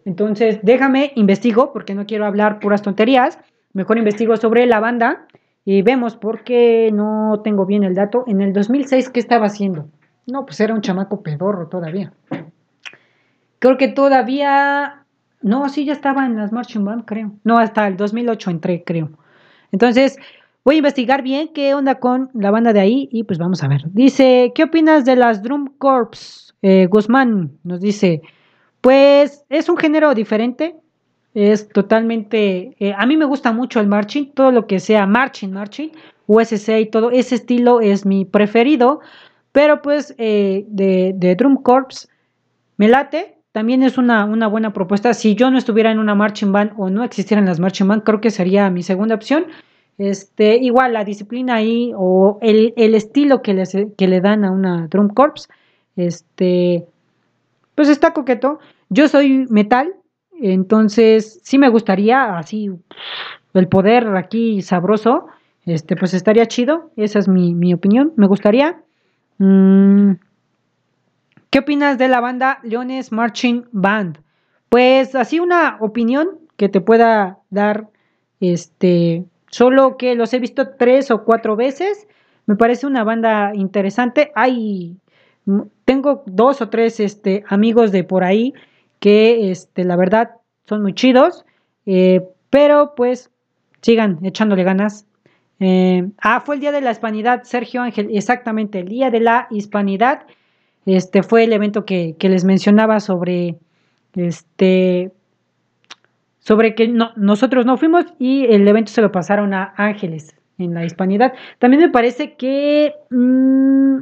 Entonces, déjame, investigo, porque no quiero hablar puras tonterías, mejor investigo sobre la banda y vemos por qué no tengo bien el dato. En el 2006, ¿qué estaba haciendo? No, pues era un chamaco pedorro todavía. Creo que todavía no, sí, ya estaba en las Marching Band, creo. No, hasta el 2008 entré, creo. Entonces, voy a investigar bien qué onda con la banda de ahí y pues vamos a ver. Dice, ¿qué opinas de las Drum Corps? Eh, Guzmán nos dice, pues es un género diferente, es totalmente, eh, a mí me gusta mucho el marching, todo lo que sea marching, marching, USC y todo, ese estilo es mi preferido, pero pues eh, de, Drum Corps me late, también es una, una, buena propuesta. Si yo no estuviera en una marching band o no existieran las marching band, creo que sería mi segunda opción. Este, igual la disciplina ahí o el, estilo que, que le dan a una drum corps, este, pues está coqueto. Yo soy metal, entonces sí me gustaría así el poder aquí sabroso, este, pues estaría chido. Esa es mi, opinión. Me gustaría. Mm, ¿Qué opinas de la banda Leones Marching Band? Pues así una opinión que te pueda dar, este, solo que los he visto tres o cuatro veces. Me parece una banda interesante. Hay, tengo dos o tres, este, amigos de por ahí que, este, la verdad son muy chidos, eh, pero pues sigan echándole ganas. Eh, ah, fue el día de la hispanidad, Sergio Ángel, exactamente, el día de la hispanidad. Este fue el evento que, les mencionaba sobre este sobre que no, nosotros no fuimos y el evento se lo pasaron a Ángeles en la hispanidad. También me parece que mm,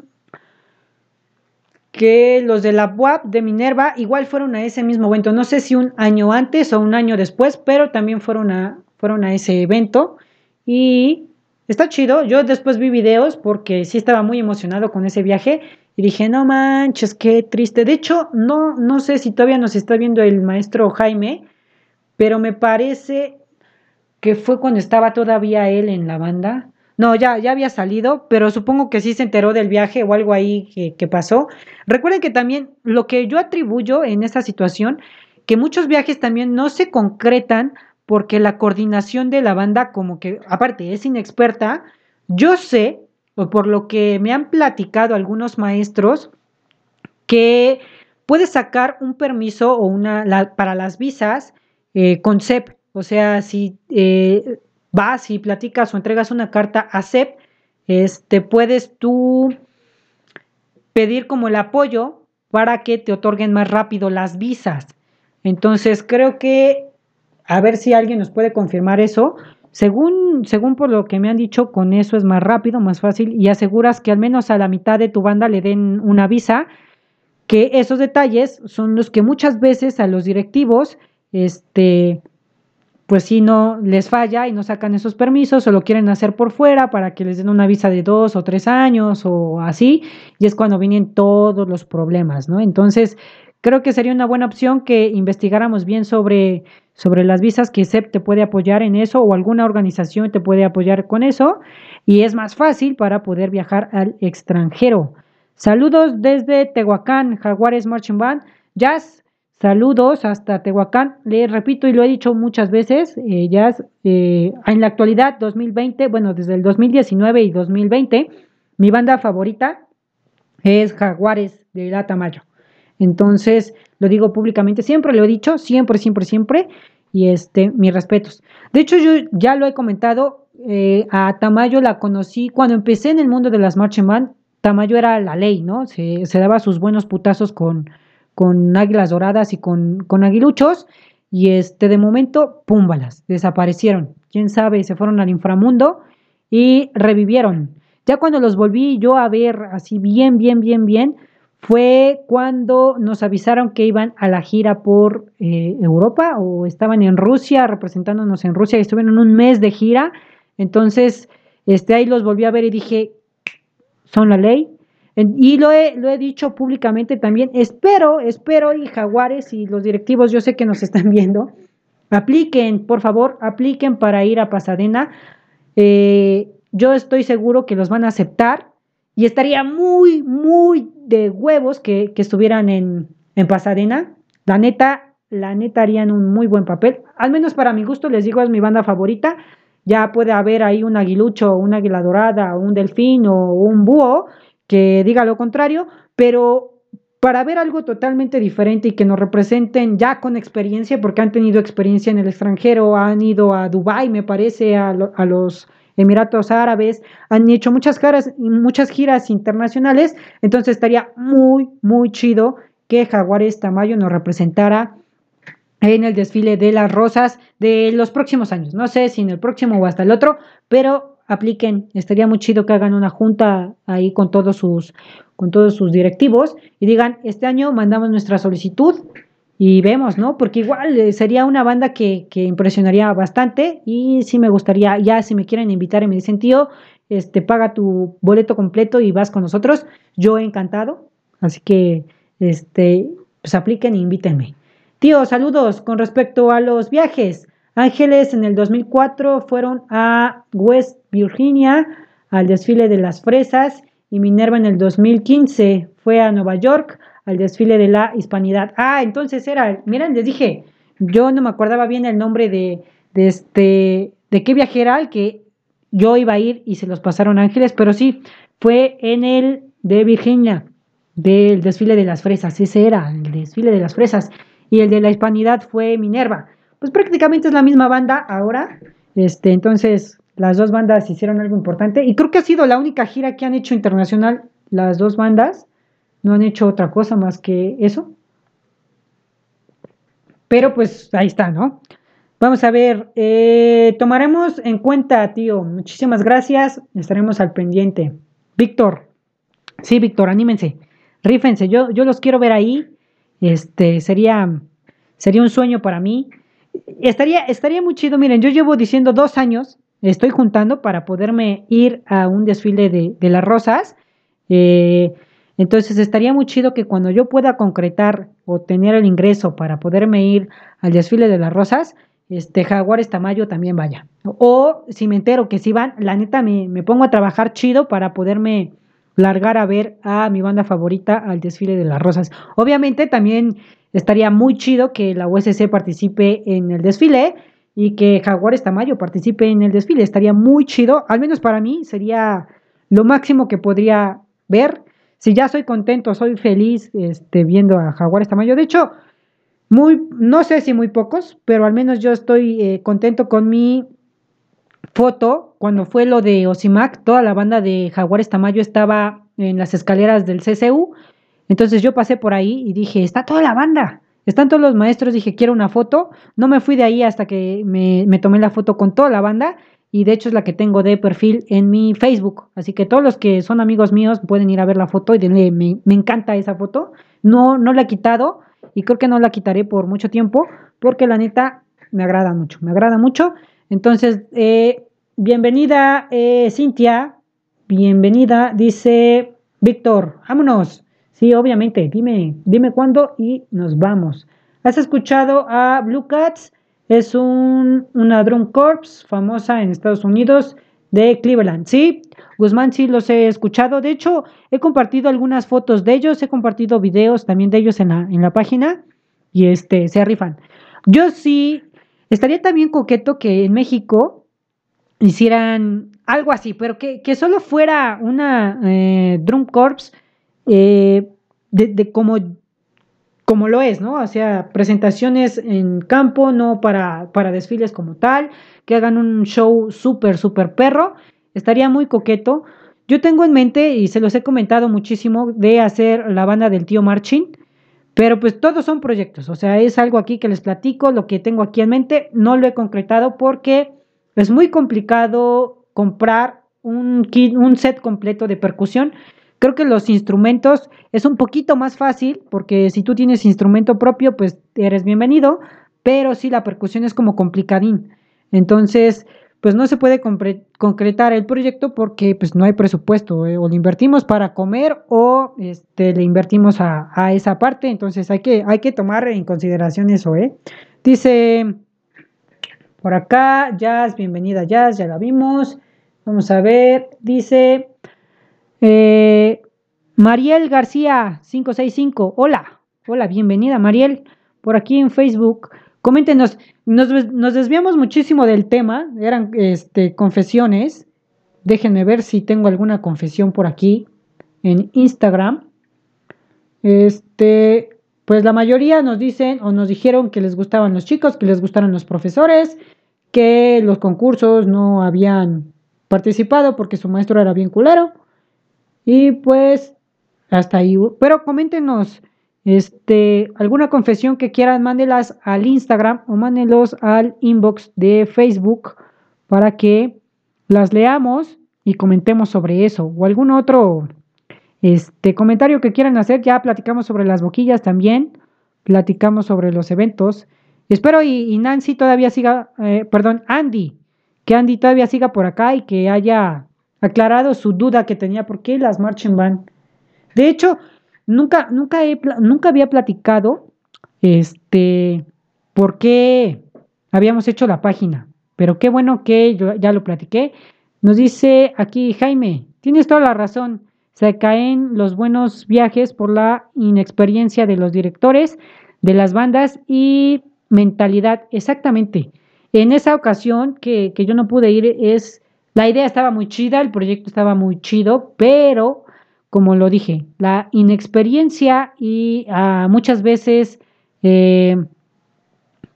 que los de la UAP de Minerva igual fueron a ese mismo evento. No sé si un año antes o un año después, pero también fueron a, fueron a ese evento. Y está chido. Yo después vi videos porque sí estaba muy emocionado con ese viaje y dije, no manches, qué triste. De hecho, no, no sé si todavía nos está viendo el maestro Jaime, pero me parece que fue cuando estaba todavía él en la banda. No, ya, ya había salido, pero supongo que sí se enteró del viaje o algo ahí que, pasó. Recuerden que también lo que yo atribuyo en esta situación, que muchos viajes también no se concretan porque la coordinación de la banda como que, aparte, es inexperta. Yo sé, o por lo que me han platicado algunos maestros, que puede sacar un permiso o una para las visas eh, con CEP. O sea, si eh, vas y platicas o entregas una carta a CEP, este, puedes tú pedir como el apoyo para que te otorguen más rápido las visas. Entonces, creo que a ver si alguien nos puede confirmar eso. Según, según por lo que me han dicho, con eso es más rápido, más fácil y aseguras que al menos a la mitad de tu banda le den una visa, que esos detalles son los que muchas veces a los directivos, este, pues si no les falla y no sacan esos permisos o lo quieren hacer por fuera para que les den una visa de dos o tres años o así, y es cuando vienen todos los problemas, ¿no? Entonces, creo que sería una buena opción que investigáramos bien sobre sobre las visas que CEP te puede apoyar en eso o alguna organización te puede apoyar con eso y es más fácil para poder viajar al extranjero. Saludos desde Tehuacán, Jaguares Marching Band. Jazz, saludos hasta Tehuacán. Le repito y lo he dicho muchas veces, eh, Jazz, eh, en la actualidad 2020, bueno, desde el 2019 y 2020, mi banda favorita es Jaguares de Atamayo. Entonces, lo digo públicamente, siempre lo he dicho, siempre, siempre, siempre, y este, mis respetos. De hecho, yo ya lo he comentado, eh, a Tamayo la conocí cuando empecé en el mundo de las marching Tamayo era la ley, ¿no? Se, daba sus buenos putazos con, con águilas doradas y con, con aguiluchos, y este, de momento, púmbalas, desaparecieron. Quién sabe, se fueron al inframundo y revivieron. Ya cuando los volví yo a ver así bien, bien, bien, bien, fue cuando nos avisaron que iban a la gira por eh, Europa o estaban en Rusia, representándonos en Rusia, y estuvieron un mes de gira. Entonces, este, ahí los volví a ver y dije, son la ley. Y lo he, lo he dicho públicamente también. Espero, espero, y Jaguares y los directivos, yo sé que nos están viendo, apliquen, por favor, apliquen para ir a Pasadena. Eh, yo estoy seguro que los van a aceptar y estaría muy, muy de huevos que, estuvieran en, en Pasadena. La neta, la neta harían un muy buen papel. Al menos para mi gusto, les digo, es mi banda favorita. Ya puede haber ahí un aguilucho, una águila dorada, un delfín o un búho que diga lo contrario, pero para ver algo totalmente diferente y que nos representen ya con experiencia, porque han tenido experiencia en el extranjero, han ido a Dubái, me parece, a, los Emiratos Árabes, han hecho muchas, caras, muchas giras internacionales, entonces estaría muy, muy chido que Jaguares Tamayo nos representara en el desfile de las rosas de los próximos años. No sé si en el próximo o hasta el otro, pero apliquen. Estaría muy chido que hagan una junta ahí con todos sus, con todos sus directivos y digan, este año mandamos nuestra solicitud y vemos, ¿no? Porque igual eh, sería una banda que, que, impresionaría bastante y sí me gustaría, ya si me quieren invitar y me dicen, tío, este, paga tu boleto completo y vas con nosotros, yo encantado, así que, este, pues apliquen e invítenme. Tío, saludos con respecto a los viajes. Ángeles en el 2004 fueron a West Virginia al desfile de las fresas y Minerva en el 2015 fue a Nueva York al desfile de la hispanidad. Ah, entonces era, miren, les dije, yo no me acordaba bien el nombre de, de este, de qué viaje era el que yo iba a ir y se los pasaron ángeles, pero sí, fue en el de Virginia, del desfile de las fresas, ese era, el desfile de las fresas, y el de la hispanidad fue Minerva. Pues prácticamente es la misma banda ahora, este, entonces las dos bandas hicieron algo importante y creo que ha sido la única gira que han hecho internacional las dos bandas no han hecho otra cosa más que eso. Pero pues ahí está, ¿no? Vamos a ver, eh, tomaremos en cuenta, tío. Muchísimas gracias. Estaremos al pendiente. Víctor, sí, Víctor, anímense, rífense. Yo, yo los quiero ver ahí. Este sería, sería un sueño para mí. Estaría, estaría muy chido. Miren, yo llevo diciendo dos años, estoy juntando para poderme ir a un desfile de, las rosas. Eh, entonces estaría muy chido que cuando yo pueda concretar o tener el ingreso para poderme ir al desfile de las rosas, este Jaguares Tamayo también vaya. O si me entero que si van, la neta me, me pongo a trabajar chido para poderme largar a ver a mi banda favorita al desfile de las rosas. Obviamente también estaría muy chido que la USC participe en el desfile y que Jaguares Tamayo participe en el desfile. Estaría muy chido, al menos para mí sería lo máximo que podría ver si ya soy contento, soy feliz este, viendo a Jaguares Tamayo. De hecho, muy, no sé si muy pocos, pero al menos yo estoy eh, contento con mi foto. Cuando fue lo de Osimac, toda la banda de Jaguares Tamayo estaba en las escaleras del CCU. Entonces yo pasé por ahí y dije, está toda la banda. Están todos los maestros, dije, quiero una foto. No me fui de ahí hasta que me, me tomé la foto con toda la banda y de hecho es la que tengo de perfil en mi Facebook. Así que todos los que son amigos míos pueden ir a ver la foto y denle, me, encanta esa foto. No, no la he quitado y creo que no la quitaré por mucho tiempo porque la neta me agrada mucho, me agrada mucho. Entonces, eh, bienvenida eh, Cintia, bienvenida, dice Víctor, vámonos. Sí, obviamente, dime, dime cuándo y nos vamos. ¿Has escuchado a Blue Cats? Es un, una drum corps famosa en Estados Unidos de Cleveland. Sí, Guzmán sí los he escuchado. De hecho, he compartido algunas fotos de ellos, he compartido videos también de ellos en la, en la página y este, se rifan. Yo sí, estaría también coqueto que en México hicieran algo así, pero que, que solo fuera una eh, drum corps eh, de, de, como como lo es, ¿no? O sea, presentaciones en campo, no para, para desfiles como tal, que hagan un show súper, súper perro, estaría muy coqueto. Yo tengo en mente, y se los he comentado muchísimo, de hacer la banda del tío Marching, pero pues todos son proyectos, o sea, es algo aquí que les platico, lo que tengo aquí en mente, no lo he concretado porque es muy complicado comprar un, kit, un set completo de percusión Creo que los instrumentos es un poquito más fácil porque si tú tienes instrumento propio, pues eres bienvenido, pero sí la percusión es como complicadín. Entonces, pues no se puede concretar el proyecto porque pues no hay presupuesto, eh, o le invertimos para comer o este, le invertimos a, a, esa parte, entonces hay que, hay que tomar en consideración eso, ¿eh? Dice por acá, Jazz, bienvenida Jazz, ya la vimos, vamos a ver, dice, eh, Mariel García 565, hola, hola, bienvenida Mariel, por aquí en Facebook. Coméntenos, nos, nos desviamos muchísimo del tema, eran este, confesiones. Déjenme ver si tengo alguna confesión por aquí en Instagram. Este, pues la mayoría nos dicen o nos dijeron que les gustaban los chicos, que les gustaron los profesores, que los concursos no habían participado porque su maestro era bien culero. Y pues hasta ahí. Pero coméntenos este, alguna confesión que quieran, mándelas al Instagram o mándenlos al inbox de Facebook para que las leamos y comentemos sobre eso. O algún otro este, comentario que quieran hacer. Ya platicamos sobre las boquillas también. Platicamos sobre los eventos. Espero y, Nancy todavía siga, eh, perdón, Andy, que Andy todavía siga por acá y que haya aclarado su duda que tenía por qué las marching band. De hecho, nunca, nunca, nunca había platicado este, por qué habíamos hecho la página, pero qué bueno que yo ya lo platiqué. Nos dice aquí Jaime, tienes toda la razón, se caen los buenos viajes por la inexperiencia de los directores, de las bandas y mentalidad, exactamente. En esa ocasión que, que yo no pude ir es la idea estaba muy chida, el proyecto estaba muy chido, pero como lo dije, la inexperiencia y ah, muchas veces eh,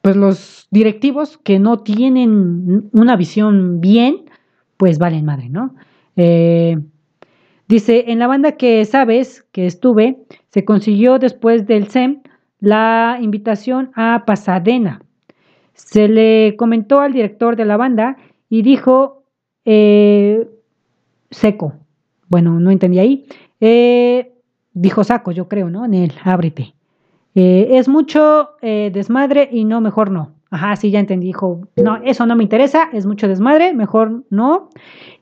pues los directivos que no tienen una visión bien, pues valen madre, ¿no? Eh, dice, en la banda que sabes que estuve, se consiguió después del SEM la invitación a Pasadena. Se le comentó al director de la banda y dijo eh, seco. Bueno, no entendí ahí. Eh, dijo saco, yo creo, ¿no? En el ábrete. Eh, es mucho desmadre y no, mejor no. ajá, sí, ya entendí, dijo, no, eso no me interesa, es mucho desmadre, mejor no.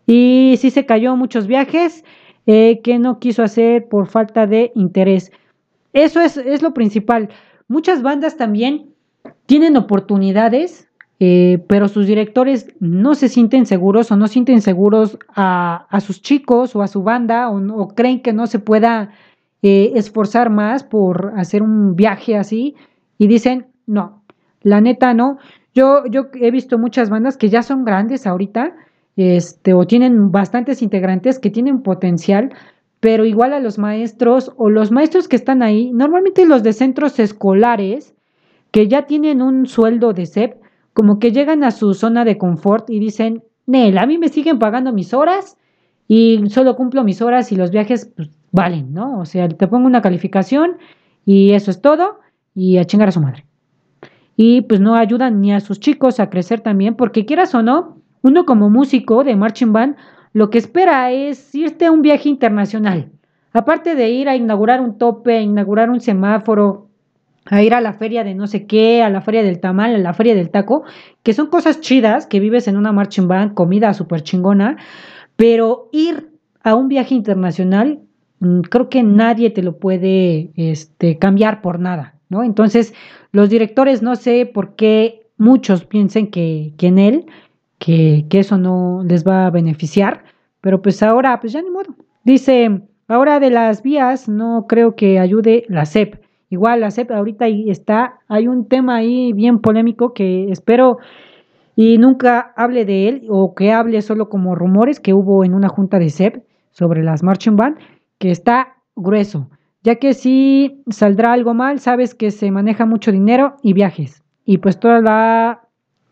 Y sí se cayó muchos viajes que no quiso hacer por falta de interés. Eso es, es lo principal. Muchas bandas también tienen oportunidades, eh, pero sus directores no se sienten seguros o no sienten seguros a, sus chicos o a su banda o, creen que no se pueda eh, esforzar más por hacer un viaje así y dicen, no, la neta no. Yo, yo he visto muchas bandas que ya son grandes ahorita, este, o tienen bastantes integrantes que tienen potencial, pero igual a los maestros o los maestros que están ahí, normalmente los de centros escolares, que ya tienen un sueldo de SEP, como que llegan a su zona de confort y dicen, Nel, a mí me siguen pagando mis horas y solo cumplo mis horas y los viajes pues, valen, ¿no? O sea, te pongo una calificación y eso es todo y a chingar a su madre. Y pues no ayudan ni a sus chicos a crecer también, porque quieras o no, uno como músico de marching band lo que espera es irte a un viaje internacional. Aparte de ir a inaugurar un tope, a inaugurar un semáforo, a ir a la feria de no sé qué, a la feria del tamal, a la feria del taco, que son cosas chidas, que vives en una marching band, comida súper chingona, pero ir a un viaje internacional, mm, creo que nadie te lo puede este, cambiar por nada, ¿no? Entonces, los directores no sé por qué muchos piensen que, que en él que, eso no les va a beneficiar, pero pues ahora, pues ya ni modo. Dice, ahora de las vías no creo que ayude la CEP. Igual la CEP ahorita está, hay un tema ahí bien polémico que espero y nunca hable de él o que hable solo como rumores que hubo en una junta de CEP sobre las marching band, que está grueso, ya que si saldrá algo mal, sabes que se maneja mucho dinero y viajes. Y pues toda la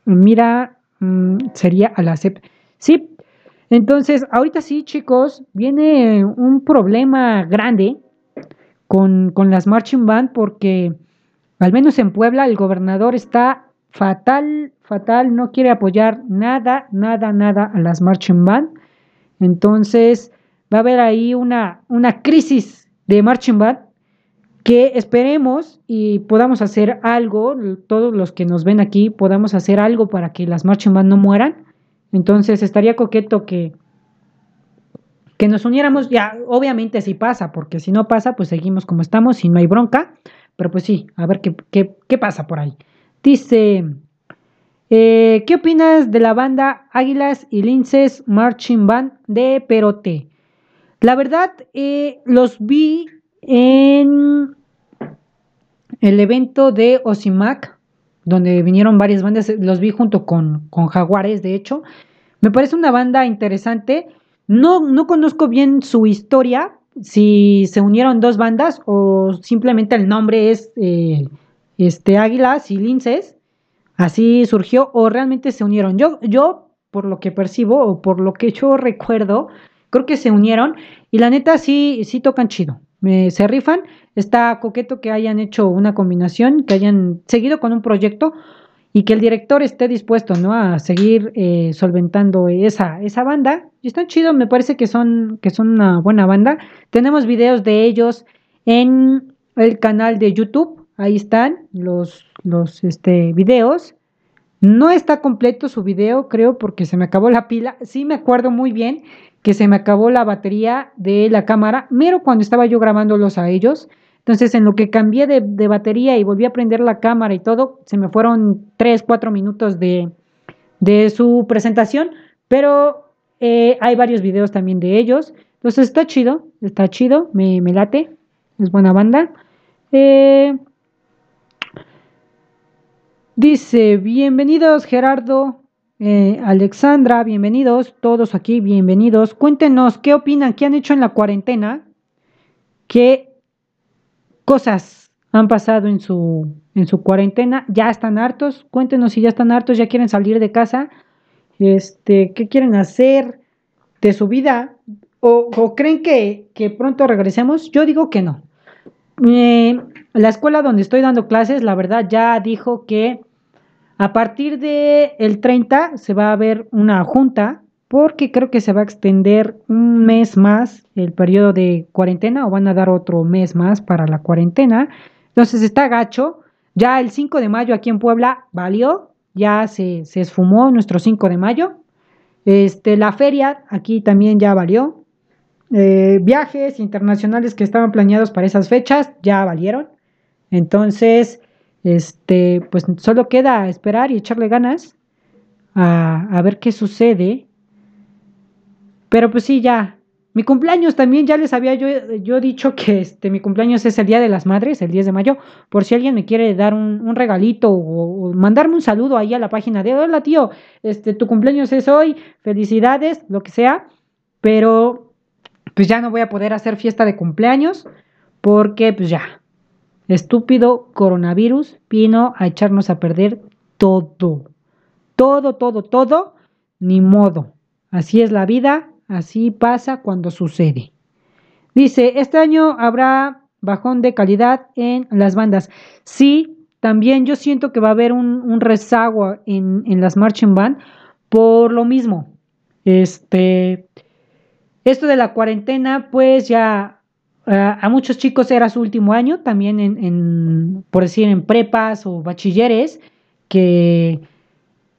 mira Mm, sería a la CEP. Sí, entonces ahorita sí, chicos, viene un problema grande con, las marching band porque al menos en Puebla el gobernador está fatal, fatal, no quiere apoyar nada, nada, nada a las marching band. Entonces va a haber ahí una, una crisis de marching band que esperemos y podamos hacer algo, todos los que nos ven aquí, podamos hacer algo para que las marching band no mueran. Entonces estaría coqueto que, que nos uniéramos, ya obviamente si pasa, porque si no pasa, pues seguimos como estamos y no hay bronca, pero pues sí, a ver qué, qué, pasa por ahí. Dice, eh, ¿qué opinas de la banda Águilas y Linces Marching Band de Perote? La verdad, eh, los vi en el evento de Osimac, donde vinieron varias bandas, los vi junto con, con Jaguares, de hecho. Me parece una banda interesante. No, no conozco bien su historia, si se unieron dos bandas o simplemente el nombre es eh, este, Águilas y Linces. Así surgió o realmente se unieron. Yo, yo, por lo que percibo o por lo que yo recuerdo, creo que se unieron y la neta sí, sí tocan chido se rifan. Está coqueto que hayan hecho una combinación, que hayan seguido con un proyecto y que el director esté dispuesto ¿no? a seguir eh, solventando esa, esa banda. Y están chido, me parece que son, que son una buena banda. Tenemos videos de ellos en el canal de YouTube. Ahí están los, los este, videos. No está completo su video, creo, porque se me acabó la pila. Sí me acuerdo muy bien que se me acabó la batería de la cámara, mero cuando estaba yo grabándolos a ellos. Entonces, en lo que cambié de, batería y volví a prender la cámara y todo, se me fueron 3, 4 minutos de, su presentación, pero eh, hay varios videos también de ellos. Entonces, está chido, está chido, me, late, es buena banda. Eh, dice, bienvenidos Gerardo, eh, Alexandra, bienvenidos, todos aquí, bienvenidos. Cuéntenos qué opinan, qué han hecho en la cuarentena, qué cosas han pasado en su, en su cuarentena, ya están hartos, cuéntenos si ya están hartos, ya quieren salir de casa, este, qué quieren hacer de su vida, o, creen que, pronto regresemos. Yo digo que no. La escuela donde estoy dando clases, la verdad, ya dijo que a partir del el 30 se va a ver una junta porque creo que se va a extender un mes más el periodo de cuarentena o van a dar otro mes más para la cuarentena. Entonces está gacho, Ya el 5 de mayo aquí en Puebla valió, ya se, se esfumó nuestro 5 de mayo. Este, la feria aquí también ya valió. Eh, viajes internacionales que estaban planeados para esas fechas ya valieron. Entonces, este, pues solo queda esperar y echarle ganas a, a ver qué sucede. Pero pues sí, ya, mi cumpleaños también, ya les había yo, yo, dicho que este, mi cumpleaños es el Día de las Madres, el 10 de mayo, por si alguien me quiere dar un, regalito o, mandarme un saludo ahí a la página de, hola tío, este, tu cumpleaños es hoy, felicidades, lo que sea, pero pues ya no voy a poder hacer fiesta de cumpleaños porque pues ya, estúpido coronavirus vino a echarnos a perder todo, todo, todo, todo, ni modo, así es la vida Así pasa cuando sucede. Dice, este año habrá bajón de calidad en las bandas. Sí, también yo siento que va a haber un, rezago en, las marching band por lo mismo. Este, esto de la cuarentena, pues ya a muchos chicos era su último año, también en, por decir, en prepas o bachilleres, que,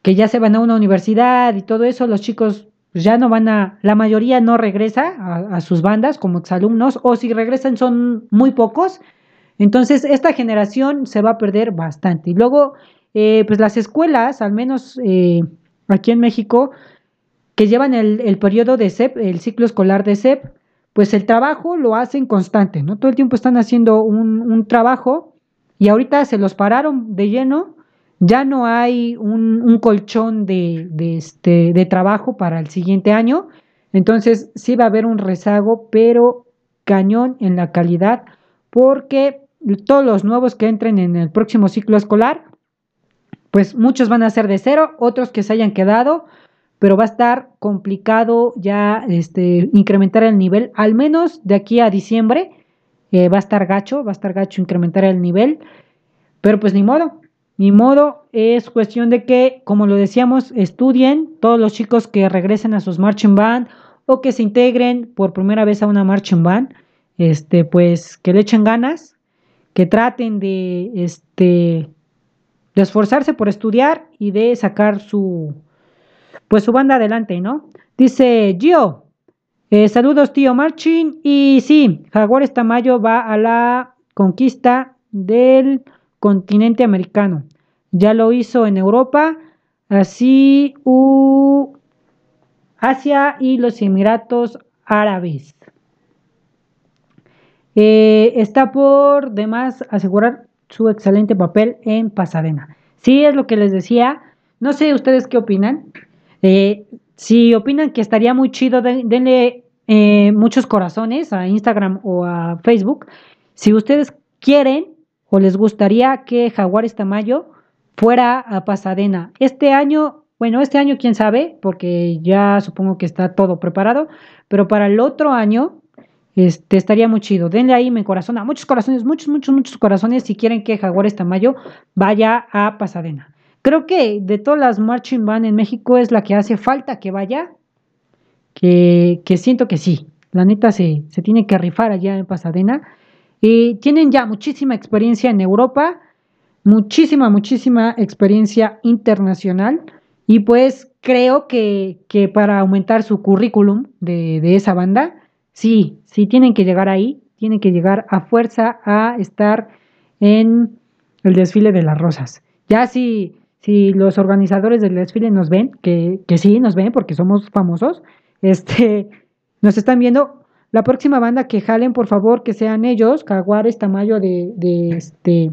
que ya se van a una universidad y todo eso, los chicos pues ya no van a, la mayoría no regresa a, sus bandas como exalumnos, o si regresan son muy pocos. Entonces, esta generación se va a perder bastante. Y luego, eh, pues las escuelas, al menos eh, aquí en México, que llevan el, periodo de SEP, el ciclo escolar de SEP, pues el trabajo lo hacen constante, ¿no? Todo el tiempo están haciendo un, un trabajo y ahorita se los pararon de lleno ya no hay un, colchón de, este, de trabajo para el siguiente año, entonces sí va a haber un rezago, pero cañón en la calidad, porque todos los nuevos que entren en el próximo ciclo escolar, pues muchos van a ser de cero, otros que se hayan quedado, pero va a estar complicado ya este, incrementar el nivel, al menos de aquí a diciembre, eh, va a estar gacho, va a estar gacho incrementar el nivel, pero pues ni modo, ni modo, es cuestión de que, como lo decíamos, estudien todos los chicos que regresen a sus marching band o que se integren por primera vez a una marching band, este, pues que le echen ganas, que traten de, este, esforzarse por estudiar y de sacar su, pues su banda adelante, ¿no? Dice Gio, eh, saludos tío Marching y sí, Jaguares Tamayo va a la conquista del continente americano. Ya lo hizo en Europa, así u Asia y los Emiratos Árabes. Eh, está por demás asegurar su excelente papel en Pasadena. Sí, es lo que les decía. No sé ustedes qué opinan. Eh, si opinan que estaría muy chido, denle eh, muchos corazones a Instagram o a Facebook. Si ustedes quieren, o les gustaría que Jaguares Tamayo fuera a Pasadena. Este año, bueno, este año quién sabe, porque ya supongo que está todo preparado, pero para el otro año este, estaría muy chido. Denle ahí mi corazón, a muchos corazones, muchos, muchos, muchos corazones si quieren que Jaguares Tamayo vaya a Pasadena. Creo que de todas las marching band en México es la que hace falta que vaya, que, que siento que sí. La neta se, se tiene que rifar allá en Pasadena tienen ya muchísima experiencia en Europa, muchísima, muchísima experiencia internacional y pues creo que, para aumentar su currículum de, esa banda, sí, sí tienen que llegar ahí, tienen que llegar a fuerza a estar en el desfile de las rosas. Ya si, si los organizadores del desfile nos ven, que, que sí nos ven porque somos famosos, este, nos están viendo, la próxima banda que jalen, por favor, que sean ellos, Caguares, Tamayo de, este.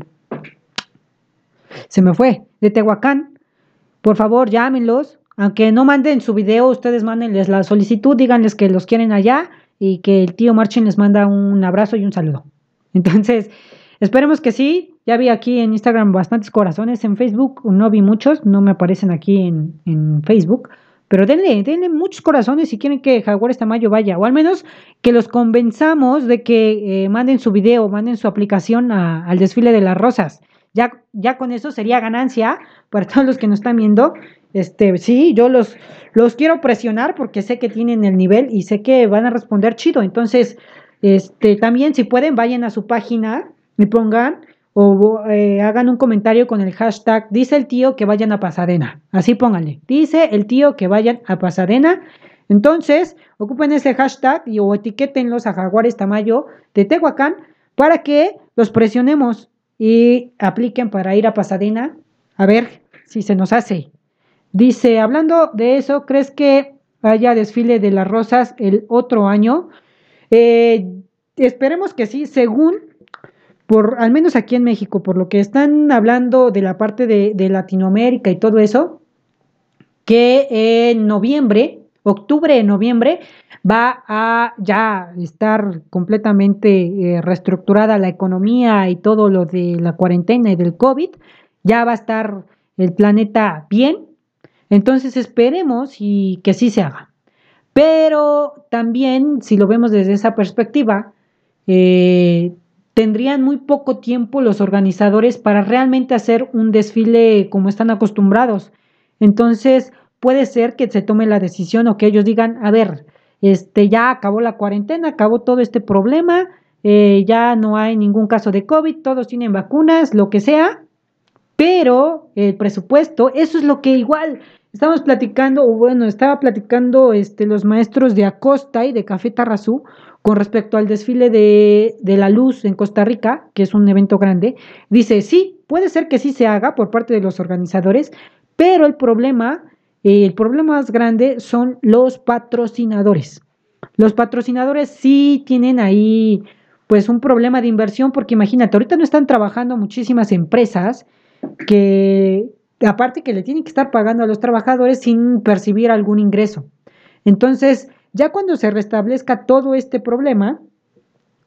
Se me fue, de Tehuacán. Por favor, llámenlos. Aunque no manden su video, ustedes mándenles la solicitud, díganles que los quieren allá y que el tío Marchen les manda un abrazo y un saludo. Entonces, esperemos que sí. Ya vi aquí en Instagram bastantes corazones. En Facebook no vi muchos, no me aparecen aquí en Facebook. Pero denle, denle muchos corazones si quieren que Jaguares Tamayo vaya, o al menos que los convenzamos de que eh, manden su video, manden su aplicación al desfile de las rosas. Ya, ya con eso sería ganancia para todos los que nos están viendo. Este, sí, yo los, los quiero presionar porque sé que tienen el nivel y sé que van a responder chido. Entonces, este, también si pueden, vayan a su página y pongan o eh, hagan un comentario con el hashtag dice el tío que vayan a Pasadena. Así pónganle, dice el tío que vayan a Pasadena. Entonces, ocupen ese hashtag y o etiquétenlos a Jaguares Tamayo de Tehuacán para que los presionemos y apliquen para ir a Pasadena. A ver si se nos hace. Dice, hablando de eso, ¿crees que haya desfile de las rosas el otro año? Eh, esperemos que sí, según por, al menos aquí en México, por lo que están hablando de la parte de, Latinoamérica y todo eso, que en noviembre, octubre, noviembre, va a ya estar completamente eh, reestructurada la economía y todo lo de la cuarentena y del COVID, ya va a estar el planeta bien, entonces esperemos y que sí se haga. Pero también, si lo vemos desde esa perspectiva, eh, tendrían muy poco tiempo los organizadores para realmente hacer un desfile como están acostumbrados. Entonces, puede ser que se tome la decisión o que ellos digan, a ver, este ya acabó la cuarentena, acabó todo este problema, eh, ya no hay ningún caso de COVID, todos tienen vacunas, lo que sea, pero el presupuesto, eso es lo que igual estamos platicando, o bueno, estaba platicando este, los maestros de Acosta y de Café Tarrazú con respecto al desfile de, la luz en Costa Rica, que es un evento grande, dice, sí, puede ser que sí se haga por parte de los organizadores, pero el problema, el problema más grande son los patrocinadores. Los patrocinadores sí tienen ahí pues un problema de inversión porque imagínate, ahorita no están trabajando muchísimas empresas que aparte que le tienen que estar pagando a los trabajadores sin percibir algún ingreso. Entonces, ya cuando se restablezca todo este problema,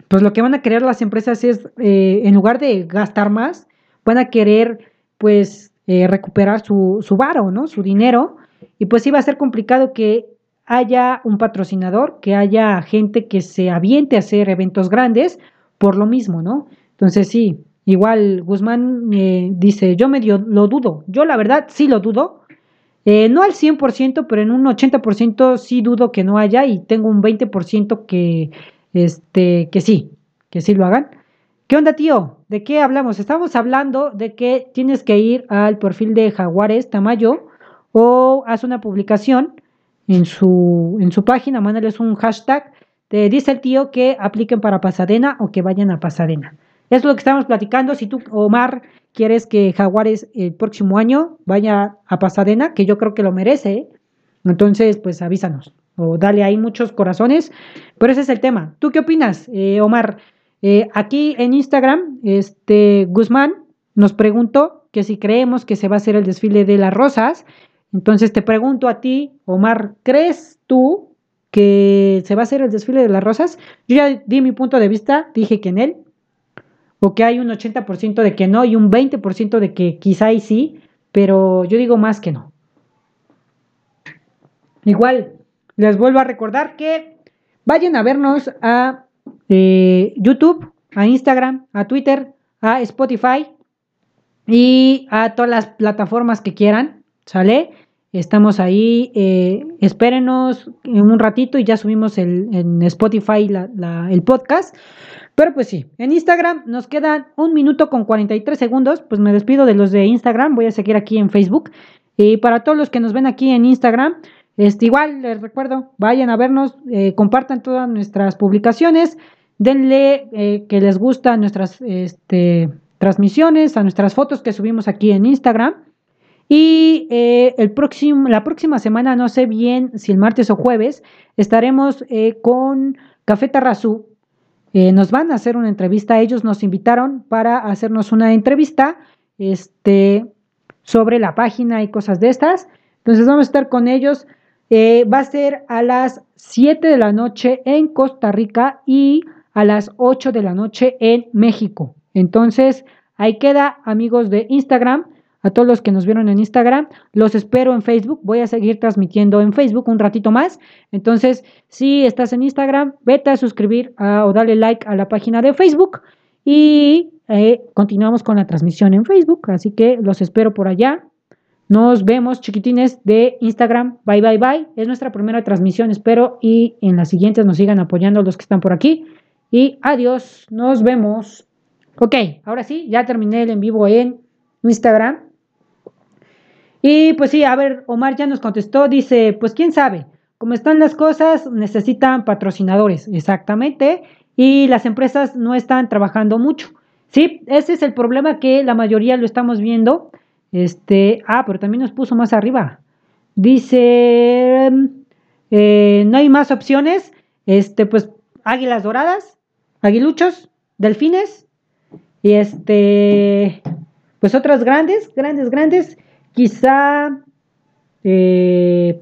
pues lo que van a querer las empresas es, eh, en lugar de gastar más, van a querer pues eh, recuperar su, su varo, ¿no? Su dinero. Y pues sí va a ser complicado que haya un patrocinador, que haya gente que se aviente a hacer eventos grandes por lo mismo, ¿no? Entonces sí, igual Guzmán eh, dice, yo medio lo dudo, yo la verdad sí lo dudo, eh, no al 100%, pero en un 80% sí dudo que no haya y tengo un 20% que, este, que sí, que sí lo hagan. ¿Qué onda, tío? ¿De qué hablamos? Estamos hablando de que tienes que ir al perfil de Jaguares Tamayo o haz una publicación en su, en su página, mándales un hashtag. Te dice el tío que apliquen para Pasadena o que vayan a Pasadena. Es lo que estamos platicando. Si tú, Omar, quieres que Jaguares el próximo año vaya a Pasadena, que yo creo que lo merece, entonces pues avísanos o dale ahí muchos corazones. Pero ese es el tema. ¿Tú qué opinas, eh, Omar? Eh, aquí en Instagram, este Guzmán nos preguntó que si creemos que se va a hacer el desfile de las rosas. Entonces te pregunto a ti, Omar, ¿crees tú que se va a hacer el desfile de las rosas? Yo ya di mi punto de vista, dije que en él, o que hay un 80% de que no y un 20% de que quizá y sí, pero yo digo más que no. Igual, les vuelvo a recordar que vayan a vernos a eh, YouTube, a Instagram, a Twitter, a Spotify y a todas las plataformas que quieran, ¿sale? Estamos ahí, eh, espérenos en un ratito y ya subimos el, en Spotify el podcast. Pero pues sí, en Instagram nos quedan un minuto con 43 segundos. Pues me despido de los de Instagram. Voy a seguir aquí en Facebook. Y para todos los que nos ven aquí en Instagram, este, igual les recuerdo, vayan a vernos, eh, compartan todas nuestras publicaciones, denle eh, que les gustan nuestras este, transmisiones, a nuestras fotos que subimos aquí en Instagram. Y eh, el próximo, la próxima semana, no sé bien si el martes o jueves, estaremos con Café Tarrazú, eh, nos van a hacer una entrevista. Ellos nos invitaron para hacernos una entrevista este, sobre la página y cosas de estas. Entonces vamos a estar con ellos. Eh, va a ser a las 7 de la noche en Costa Rica y a las 8 de la noche en México. Entonces, ahí queda, amigos de Instagram a todos los que nos vieron en Instagram. Los espero en Facebook. Voy a seguir transmitiendo en Facebook un ratito más. Entonces, si estás en Instagram, vete a suscribir o dale like a la página de Facebook. Y eh, continuamos con la transmisión en Facebook. Así que los espero por allá. Nos vemos, chiquitines de Instagram. Bye, bye, bye. Es nuestra primera transmisión, espero. Y en las siguientes nos sigan apoyando los que están por aquí. Y adiós. Nos vemos. Ok, ahora sí, ya terminé el en vivo en Instagram. Y pues sí, a ver, Omar ya nos contestó, dice, pues quién sabe, como están las cosas, necesitan patrocinadores, exactamente, y las empresas no están trabajando mucho. Sí, ese es el problema que la mayoría lo estamos viendo. Este, ah, pero también nos puso más arriba. Dice, eh, no hay más opciones. Este, pues, águilas doradas, aguiluchos, delfines, y este, pues otras grandes, grandes, grandes. Quizá eh,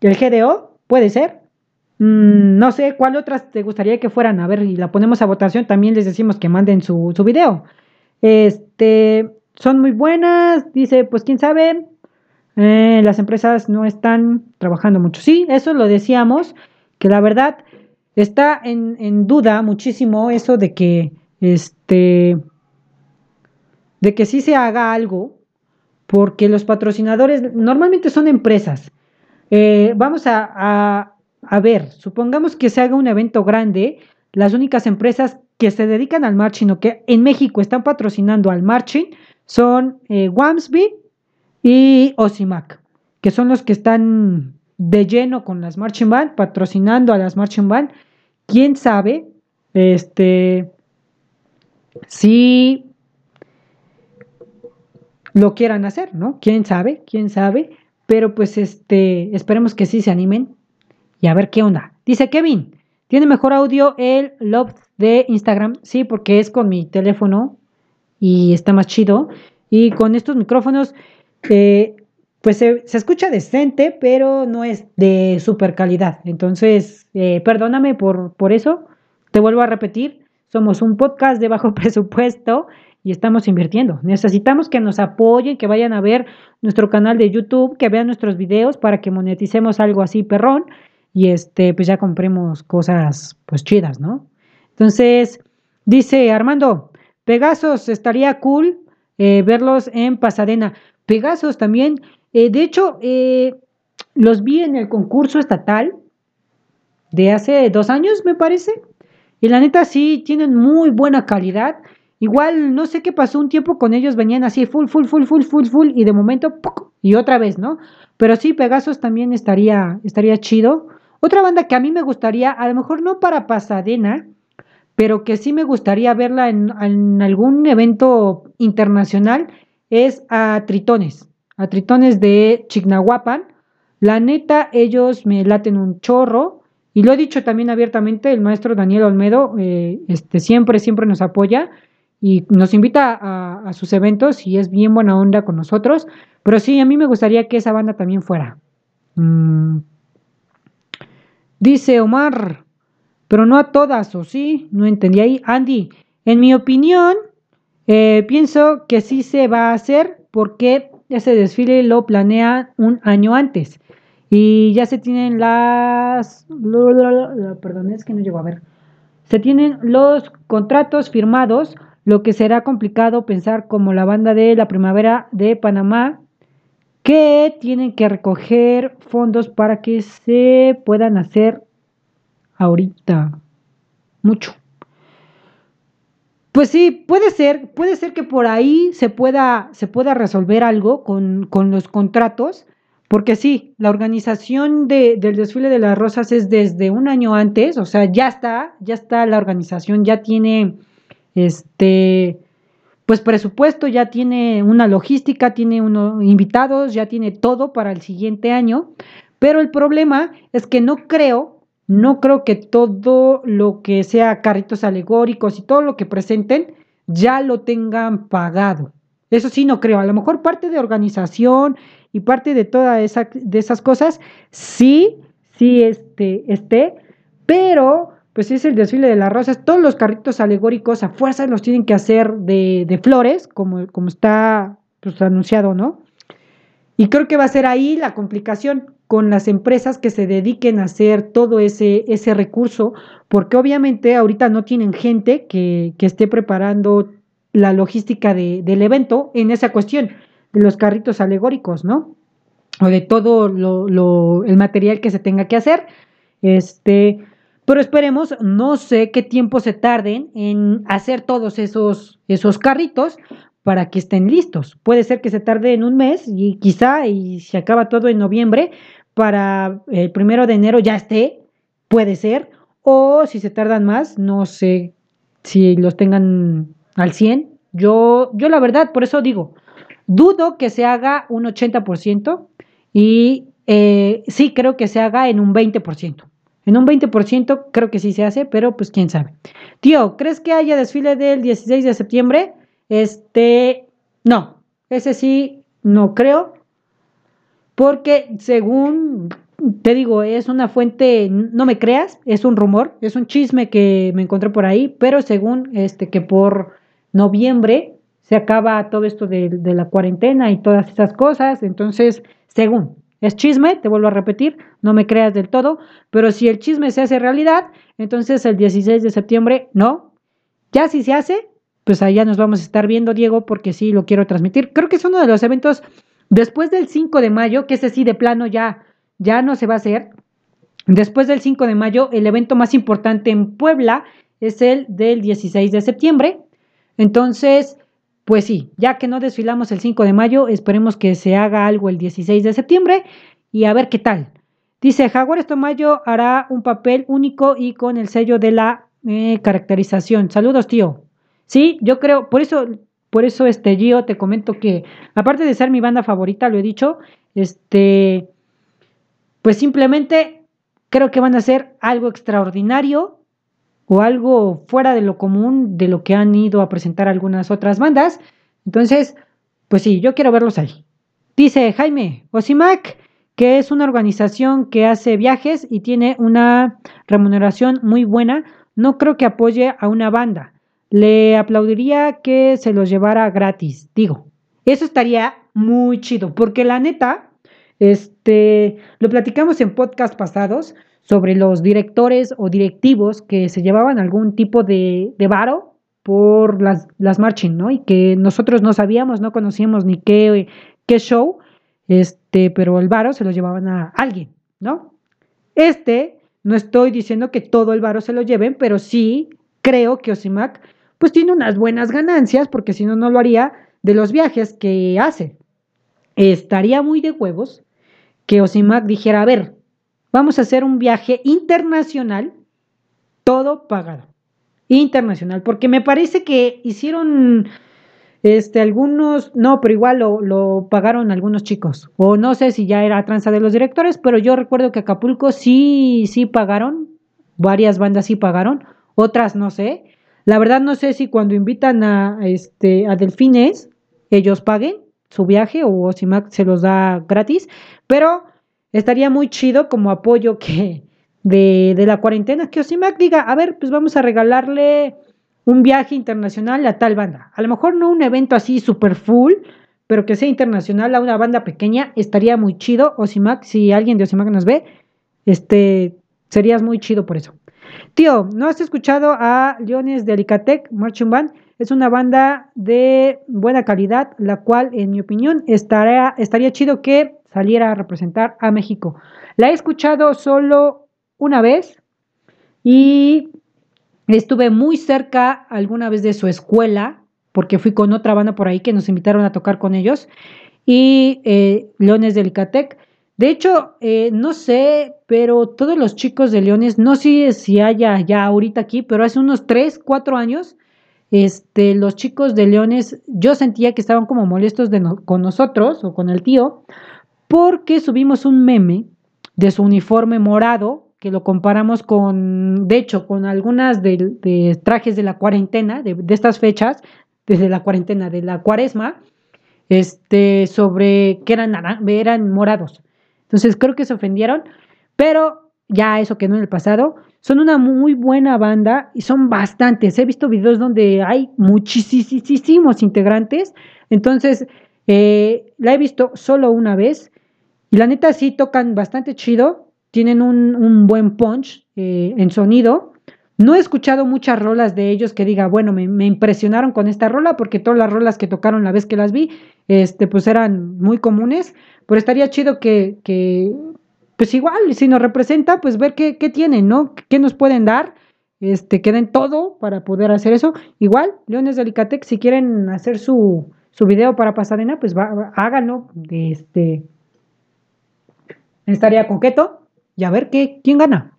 el GDO, puede ser. Mm, no sé cuál otras te gustaría que fueran. A ver, y la ponemos a votación. También les decimos que manden su, su video. Este, son muy buenas. Dice, pues quién sabe. Eh, las empresas no están trabajando mucho. Sí, eso lo decíamos. Que la verdad está en, en duda muchísimo eso de que este de que sí se haga algo, porque los patrocinadores normalmente son empresas. Eh, vamos a, a ver, supongamos que se haga un evento grande, las únicas empresas que se dedican al marching o que en México están patrocinando al marching son eh, Wamsby y Osimac, que son los que están de lleno con las marching band, patrocinando a las marching band. ¿Quién sabe? Este, si lo quieran hacer, ¿no? ¿Quién sabe? ¿Quién sabe? Pero pues este, esperemos que sí se animen y a ver qué onda. Dice Kevin, ¿tiene mejor audio el Love de Instagram? Sí, porque es con mi teléfono y está más chido. Y con estos micrófonos, eh, pues se, escucha decente, pero no es de super calidad. Entonces, eh, perdóname por, por eso. Te vuelvo a repetir, somos un podcast de bajo presupuesto y estamos invirtiendo. Necesitamos que nos apoyen, que vayan a ver nuestro canal de YouTube, que vean nuestros videos para que moneticemos algo así perrón y este, pues ya compremos cosas pues chidas, ¿no? Entonces, dice Armando, Pegasos, estaría cool eh, verlos en Pasadena. Pegasos también, eh, de hecho, eh, los vi en el concurso estatal de hace dos años, me parece. Y la neta sí, tienen muy buena calidad. Igual, no sé qué pasó un tiempo con ellos, venían así full, full, full, full, full, full, y de momento, y otra vez, ¿no? Pero sí, Pegasos también estaría, estaría chido. Otra banda que a mí me gustaría, a lo mejor no para Pasadena, pero que sí me gustaría verla en, algún evento internacional, es a Tritones, a Tritones de Chignahuapan. La neta, ellos me laten un chorro. Y lo he dicho también abiertamente, el maestro Daniel Olmedo eh, este, siempre, siempre nos apoya y nos invita a, sus eventos y es bien buena onda con nosotros. Pero sí, a mí me gustaría que esa banda también fuera. Mm, Dice Omar, pero no a todas, ¿o sí? No entendí ahí. Andy, en mi opinión, eh, pienso que sí se va a hacer porque ese desfile lo planea un año antes. Y ya se tienen las... Perdón, es que no llego a ver. Se tienen los contratos firmados, lo que será complicado pensar como la banda de la primavera de Panamá que tienen que recoger fondos para que se puedan hacer ahorita. Mucho. Pues sí, puede ser, puede ser que por ahí se pueda, se pueda resolver algo con, los contratos, porque sí, la organización del desfile de las rosas es desde un año antes, o sea, ya está, ya está la organización, ya tiene este pues presupuesto, ya tiene una logística, tiene unos invitados, ya tiene todo para el siguiente año, pero el problema es que no creo, no creo que todo lo que sea carritos alegóricos y todo lo que presenten ya lo tengan pagado. Eso sí, no creo. A lo mejor parte de organización y parte de todas esa, esas cosas, sí, sí este, esté, pero pues es el desfile de las rosas. Todos los carritos alegóricos a fuerza los tienen que hacer de, flores, como, como está pues, anunciado, ¿no? Y creo que va a ser ahí la complicación con las empresas que se dediquen a hacer todo ese, ese recurso, porque obviamente ahorita no tienen gente que, esté preparando la logística del evento en esa cuestión de los carritos alegóricos, ¿no? O de todo lo, el material que se tenga que hacer. Este, Pero esperemos, no sé qué tiempo se tarden en hacer todos esos, esos carritos para que estén listos. Puede ser que se tarde en un mes y quizá y se acaba todo en noviembre para el primero de enero ya esté, puede ser. O si se tardan más, no sé si los tengan al 100. Yo, yo la verdad, por eso digo, dudo que se haga un 80% y eh, sí creo que se haga en un 20%. En un 20% creo que sí se hace, pero pues quién sabe. Tío, ¿crees que haya desfile del 16 de septiembre? Este, no, ese sí, no creo, porque según te digo, es una fuente, no me creas, es un rumor, es un chisme que me encontré por ahí, pero según este que por noviembre se acaba todo esto de, de la cuarentena y todas esas cosas, entonces, según, es chisme, te vuelvo a repetir, no me creas del todo, pero si el chisme se hace realidad, entonces el 16 de septiembre, no. Ya si se hace, pues allá nos vamos a estar viendo, Diego, porque sí lo quiero transmitir. Creo que es uno de los eventos después del 5 de mayo, que ese sí de plano ya, ya no se va a hacer. Después del 5 de mayo, el evento más importante en Puebla es el del 16 de septiembre. Entonces, pues sí, ya que no desfilamos el 5 de mayo, esperemos que se haga algo el 16 de septiembre y a ver qué tal. Dice, Jaguar Estomayo hará un papel único y con el sello de la eh, caracterización. Saludos, tío. Sí, yo creo, por eso, por eso, este, Gio, te comento que, aparte de ser mi banda favorita, lo he dicho, este, pues simplemente creo que van a ser algo extraordinario o algo fuera de lo común de lo que han ido a presentar algunas otras bandas. Entonces, pues sí, yo quiero verlos ahí. Dice Jaime Osimac, que es una organización que hace viajes y tiene una remuneración muy buena. No creo que apoye a una banda le aplaudiría que se los llevara gratis, digo. Eso estaría muy chido, porque la neta, este, lo platicamos en podcast pasados sobre los directores o directivos que se llevaban algún tipo de, de varo por las, las ¿no? Y que nosotros no sabíamos, no conocíamos ni qué, qué show, este, pero el varo se lo llevaban a alguien, ¿no? Este, no estoy diciendo que todo el varo se lo lleven, pero sí creo que Osimac pues tiene unas buenas ganancias, porque si no, no lo haría, de los viajes que hace. Estaría muy de huevos que Osimac dijera, a ver, vamos a hacer un viaje internacional, todo pagado. Internacional, porque me parece que hicieron este, algunos, no, pero igual lo, lo, pagaron algunos chicos. O no sé si ya era tranza de los directores, pero yo recuerdo que Acapulco sí, sí pagaron, varias bandas sí pagaron, otras no sé. La verdad no sé si cuando invitan a, este, a Delfines, ellos paguen su viaje o si Mac se los da gratis, pero estaría muy chido como apoyo que de, de la cuarentena, que Osimac diga, a ver, pues vamos a regalarle un viaje internacional a tal banda. A lo mejor no un evento así super full, pero que sea internacional a una banda pequeña, estaría muy chido. Osimac, si alguien de Osimac nos ve, este, serías muy chido por eso. Tío, ¿no has escuchado a Leones de Alicatec Marching Band? Es una banda de buena calidad, la cual, en mi opinión, estaría, estaría chido que saliera a representar a México. La he escuchado solo una vez y estuve muy cerca alguna vez de su escuela, porque fui con otra banda por ahí que nos invitaron a tocar con ellos. Y eh, Leones de Alicatec de hecho, eh, no sé, pero todos los chicos de Leones, no sé si haya ya ahorita aquí, pero hace unos 3, 4 años, este, los chicos de Leones, yo sentía que estaban como molestos con nosotros o con el tío, porque subimos un meme de su uniforme morado, que lo comparamos con, de hecho, con algunas de, trajes de la cuarentena, de, estas fechas, desde la cuarentena, de la cuaresma, este, sobre que eran, eran morados. Entonces creo que se ofendieron, pero ya eso quedó en el pasado. Son una muy buena banda y son bastantes. He visto videos donde hay muchísimos integrantes. Entonces, eh, la he visto solo una vez. Y la neta sí tocan bastante chido. Tienen un, buen punch eh, en sonido. No he escuchado muchas rolas de ellos que diga, bueno, me, impresionaron con esta rola, porque todas las rolas que tocaron la vez que las vi, este, pues eran muy comunes. Pero estaría chido que, pues igual, si nos representa, pues ver qué, qué tienen, ¿no? ¿Qué nos pueden dar? Este, que den todo para poder hacer eso. Igual, Leones de Alicatec, si quieren hacer su, su video para Pasadena, pues va, háganlo. Este, estaría coqueto y a ver qué, quién gana.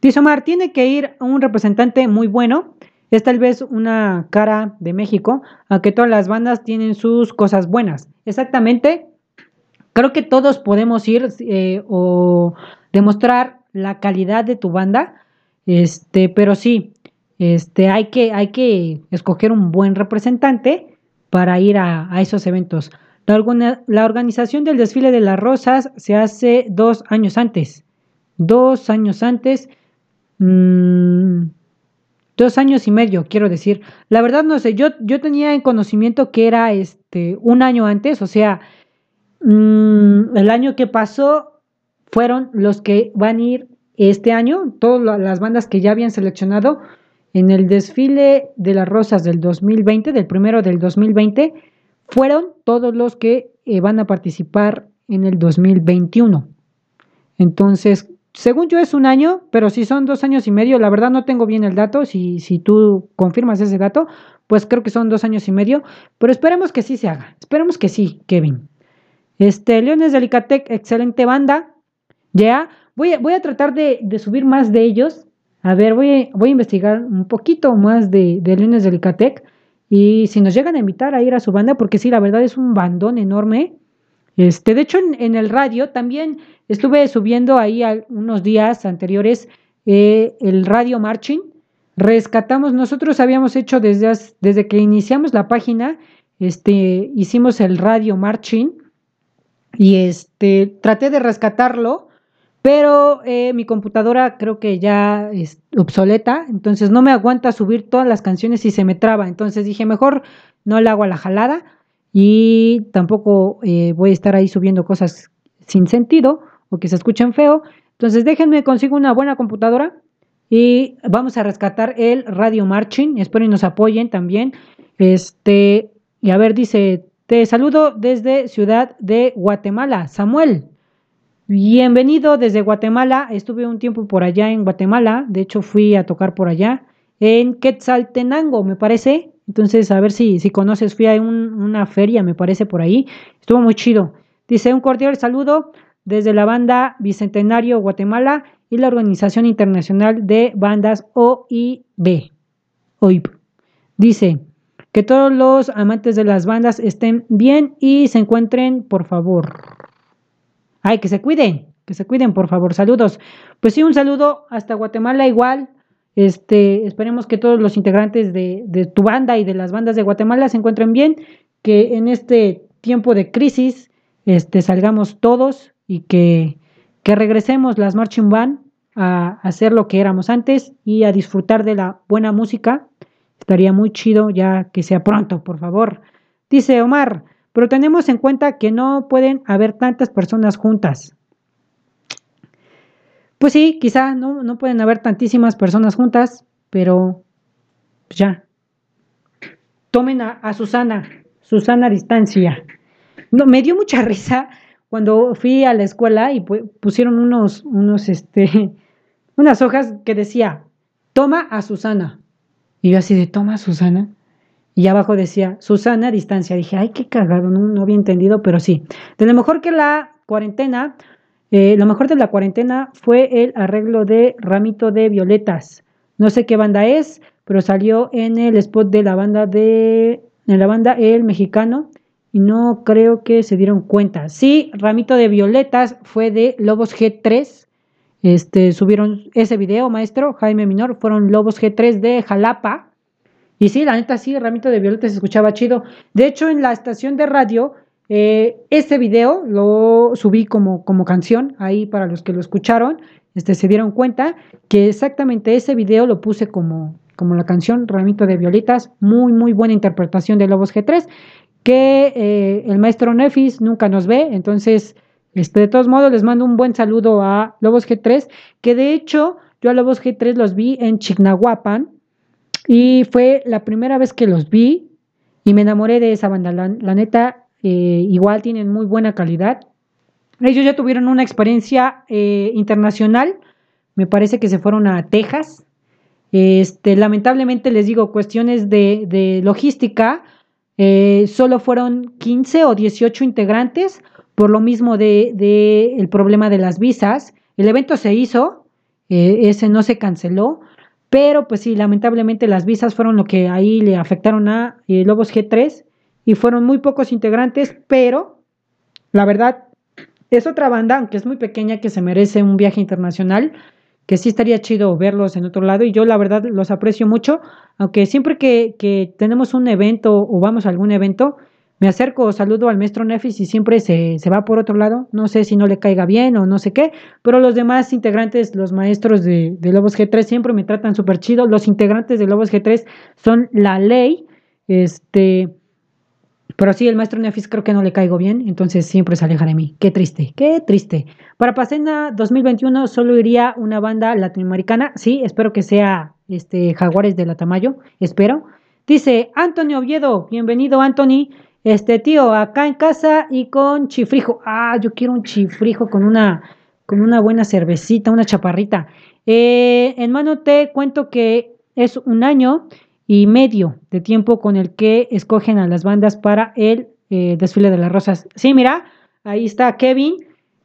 Tizomar, tiene que ir un representante muy bueno. Es tal vez una cara de México, aunque todas las bandas tienen sus cosas buenas. Exactamente, creo que todos podemos ir eh, o demostrar la calidad de tu banda, este, pero sí, este, hay que, hay que escoger un buen representante para ir a, esos eventos. La, organización del desfile de las rosas se hace dos años antes. Dos años antes. Mmm, dos años y medio, quiero decir. La verdad no sé, yo, yo tenía en conocimiento que era este un año antes, o sea, mmm, el año que pasó fueron los que van a ir este año, todas las bandas que ya habían seleccionado en el desfile de las rosas del 2020, del primero del 2020, fueron todos los que eh, van a participar en el 2021. Entonces, según yo es un año, pero si son dos años y medio, la verdad no tengo bien el dato, si, si tú confirmas ese dato, pues creo que son dos años y medio, pero esperemos que sí se haga, esperemos que sí, Kevin. Este, Leones de Alicatec, excelente banda, ya, voy, voy a tratar de, subir más de ellos, a ver, voy, voy a investigar un poquito más de, de Leones de Alicatec, y si nos llegan a invitar a ir a su banda, porque sí, la verdad es un bandón enorme, este, de hecho, en, el radio también estuve subiendo ahí unos días anteriores eh, el radio marching. Rescatamos, nosotros habíamos hecho desde, desde que iniciamos la página, este, hicimos el radio marching y este, traté de rescatarlo, pero eh, mi computadora creo que ya es obsoleta, entonces no me aguanta subir todas las canciones y se me traba. Entonces dije, mejor no le hago a la jalada y tampoco eh, voy a estar ahí subiendo cosas sin sentido o que se escuchen feo. Entonces déjenme consigo una buena computadora y vamos a rescatar el Radio Marching. Espero y nos apoyen también. Este, y a ver, dice, te saludo desde Ciudad de Guatemala. Samuel, bienvenido desde Guatemala. Estuve un tiempo por allá en Guatemala. De hecho, fui a tocar por allá. En Quetzaltenango, me parece. Entonces, a ver si, si conoces, fui a una feria, me parece, por ahí. Estuvo muy chido. Dice un cordial saludo desde la banda Bicentenario Guatemala y la Organización Internacional de Bandas OIB. OIB. Dice que todos los amantes de las bandas estén bien y se encuentren, por favor. Ay, que se cuiden, que se cuiden, por favor. Saludos. Pues sí, un saludo hasta Guatemala igual. Este, esperemos que todos los integrantes de, tu banda y de las bandas de Guatemala se encuentren bien, que en este tiempo de crisis este, salgamos todos y que, que regresemos las Marching Band a hacer lo que éramos antes y a disfrutar de la buena música. Estaría muy chido ya que sea pronto, por favor. Dice Omar, pero tenemos en cuenta que no pueden haber tantas personas juntas. Pues sí, quizá no, no pueden haber tantísimas personas juntas, pero ya. Tomen a, Susana, Susana a distancia. No, me dio mucha risa cuando fui a la escuela y pusieron unos, unos, este, unas hojas que decía, toma a Susana. Y yo así de, toma a Susana. Y abajo decía, Susana a distancia. Dije, ay, qué cagado, no, no había entendido, pero sí. De lo mejor que la cuarentena eh, lo mejor de la cuarentena fue el arreglo de Ramito de Violetas. No sé qué banda es, pero salió en el spot de la banda de en la banda El Mexicano y no creo que se dieron cuenta. Sí, Ramito de Violetas fue de Lobos G3. Este, subieron ese video, maestro Jaime Minor, fueron Lobos G3 de Jalapa. Y sí, la neta sí, Ramito de Violetas se escuchaba chido. De hecho, en la estación de radio eh, este video lo subí como, como canción, ahí para los que lo escucharon, este, se dieron cuenta que exactamente ese video lo puse como, como la canción Ramito de Violetas, muy, muy buena interpretación de Lobos G3, que eh, el maestro Nefis nunca nos ve, entonces, este, de todos modos, les mando un buen saludo a Lobos G3, que de hecho yo a Lobos G3 los vi en Chignahuapan y fue la primera vez que los vi y me enamoré de esa banda, la neta, eh, igual tienen muy buena calidad. Ellos ya tuvieron una experiencia eh, internacional, me parece que se fueron a Texas. Este, lamentablemente les digo, cuestiones de, logística, eh, solo fueron 15 o 18 integrantes, por lo mismo de, de el problema de las visas. El evento se hizo, eh, ese no se canceló, pero pues sí, lamentablemente las visas fueron lo que ahí le afectaron a Lobos G3 y fueron muy pocos integrantes, pero la verdad es otra banda, aunque es muy pequeña, que se merece un viaje internacional, que sí estaría chido verlos en otro lado y yo la verdad los aprecio mucho, aunque siempre que tenemos un evento o vamos a algún evento, me acerco, saludo al maestro Nefis y siempre se, se, va por otro lado. No sé si no le caiga bien o no sé qué, pero los demás integrantes, los maestros de, Lobos G3, siempre me tratan súper chido. Los integrantes de Lobos G3 son la ley. Este, pero sí, el maestro Nefis creo que no le caigo bien, entonces siempre se aleja de mí. Qué triste, qué triste. Para Pacena 2021 solo iría una banda latinoamericana. Sí, espero que sea este Jaguares de la Tamayo, espero. Dice Antonio Oviedo, bienvenido Anthony. Este tío, acá en casa y con chifrijo. Ah, yo quiero un chifrijo con una, con una buena cervecita, una chaparrita. Eh, en mano te cuento que es un año y medio de tiempo con el que escogen a las bandas para el eh, desfile de las rosas. Sí, mira, ahí está Kevin.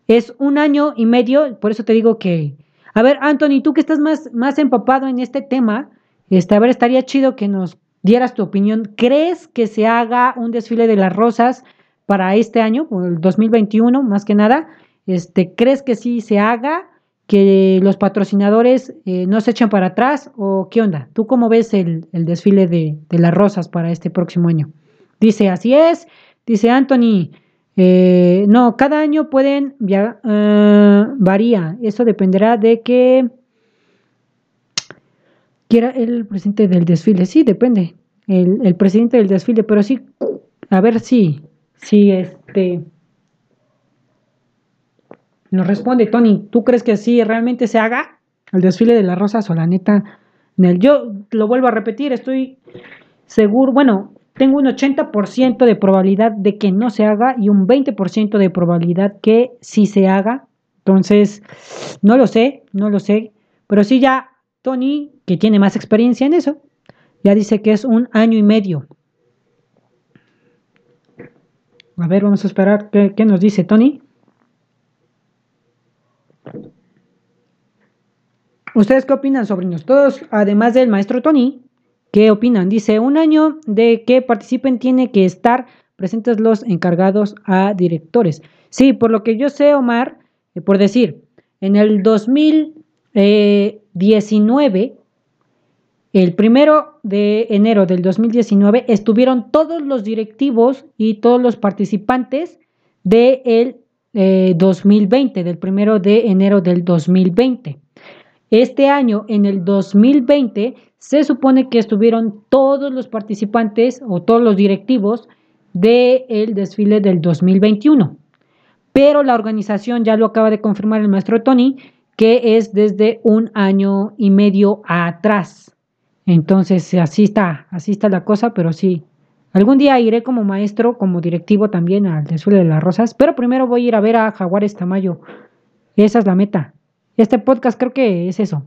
Es un año y medio, por eso te digo que... A ver, Anthony, tú que estás más, más empapado en este tema, este, a ver, estaría chido que nos dieras tu opinión. ¿Crees que se haga un desfile de las rosas para este año, el 2021, más que nada? Este, ¿Crees que sí se haga? que los patrocinadores eh, no se echan para atrás o qué onda? ¿Tú cómo ves el, desfile de, las rosas para este próximo año? Dice, así es, dice Anthony, eh, no, cada año pueden, uh, varía, eso dependerá de que quiera el presidente del desfile, sí, depende, el, el presidente del desfile, pero sí, a ver si, si este nos responde Tony, ¿tú crees que sí realmente se haga el desfile de las rosas o la neta? Yo lo vuelvo a repetir, estoy seguro, bueno, tengo un 80% de probabilidad de que no se haga y un 20% de probabilidad que sí se haga. Entonces, no lo sé, no lo sé. Pero sí ya Tony, que tiene más experiencia en eso, ya dice que es un año y medio. A ver, vamos a esperar qué, nos dice Tony. ¿Ustedes qué opinan, sobrinos? Todos, además del maestro Tony, ¿qué opinan? Dice, un año de que participen tiene que estar presentes los encargados a directores. Sí, por lo que yo sé, Omar, eh, por decir, en el 2019, el primero de enero del 2019, estuvieron todos los directivos y todos los participantes del 2020, eh, del primero de enero del 2020. Este año, en el 2020, se supone que estuvieron todos los participantes o todos los directivos del desfile del 2021. Pero la organización ya lo acaba de confirmar el maestro Tony, que es desde un año y medio atrás. Entonces, así está, así está la cosa, pero sí. Algún día iré como maestro, como directivo también al desfile de las rosas, pero primero voy a ir a ver a Jaguares Tamayo. Esa es la meta. Este podcast creo que es eso.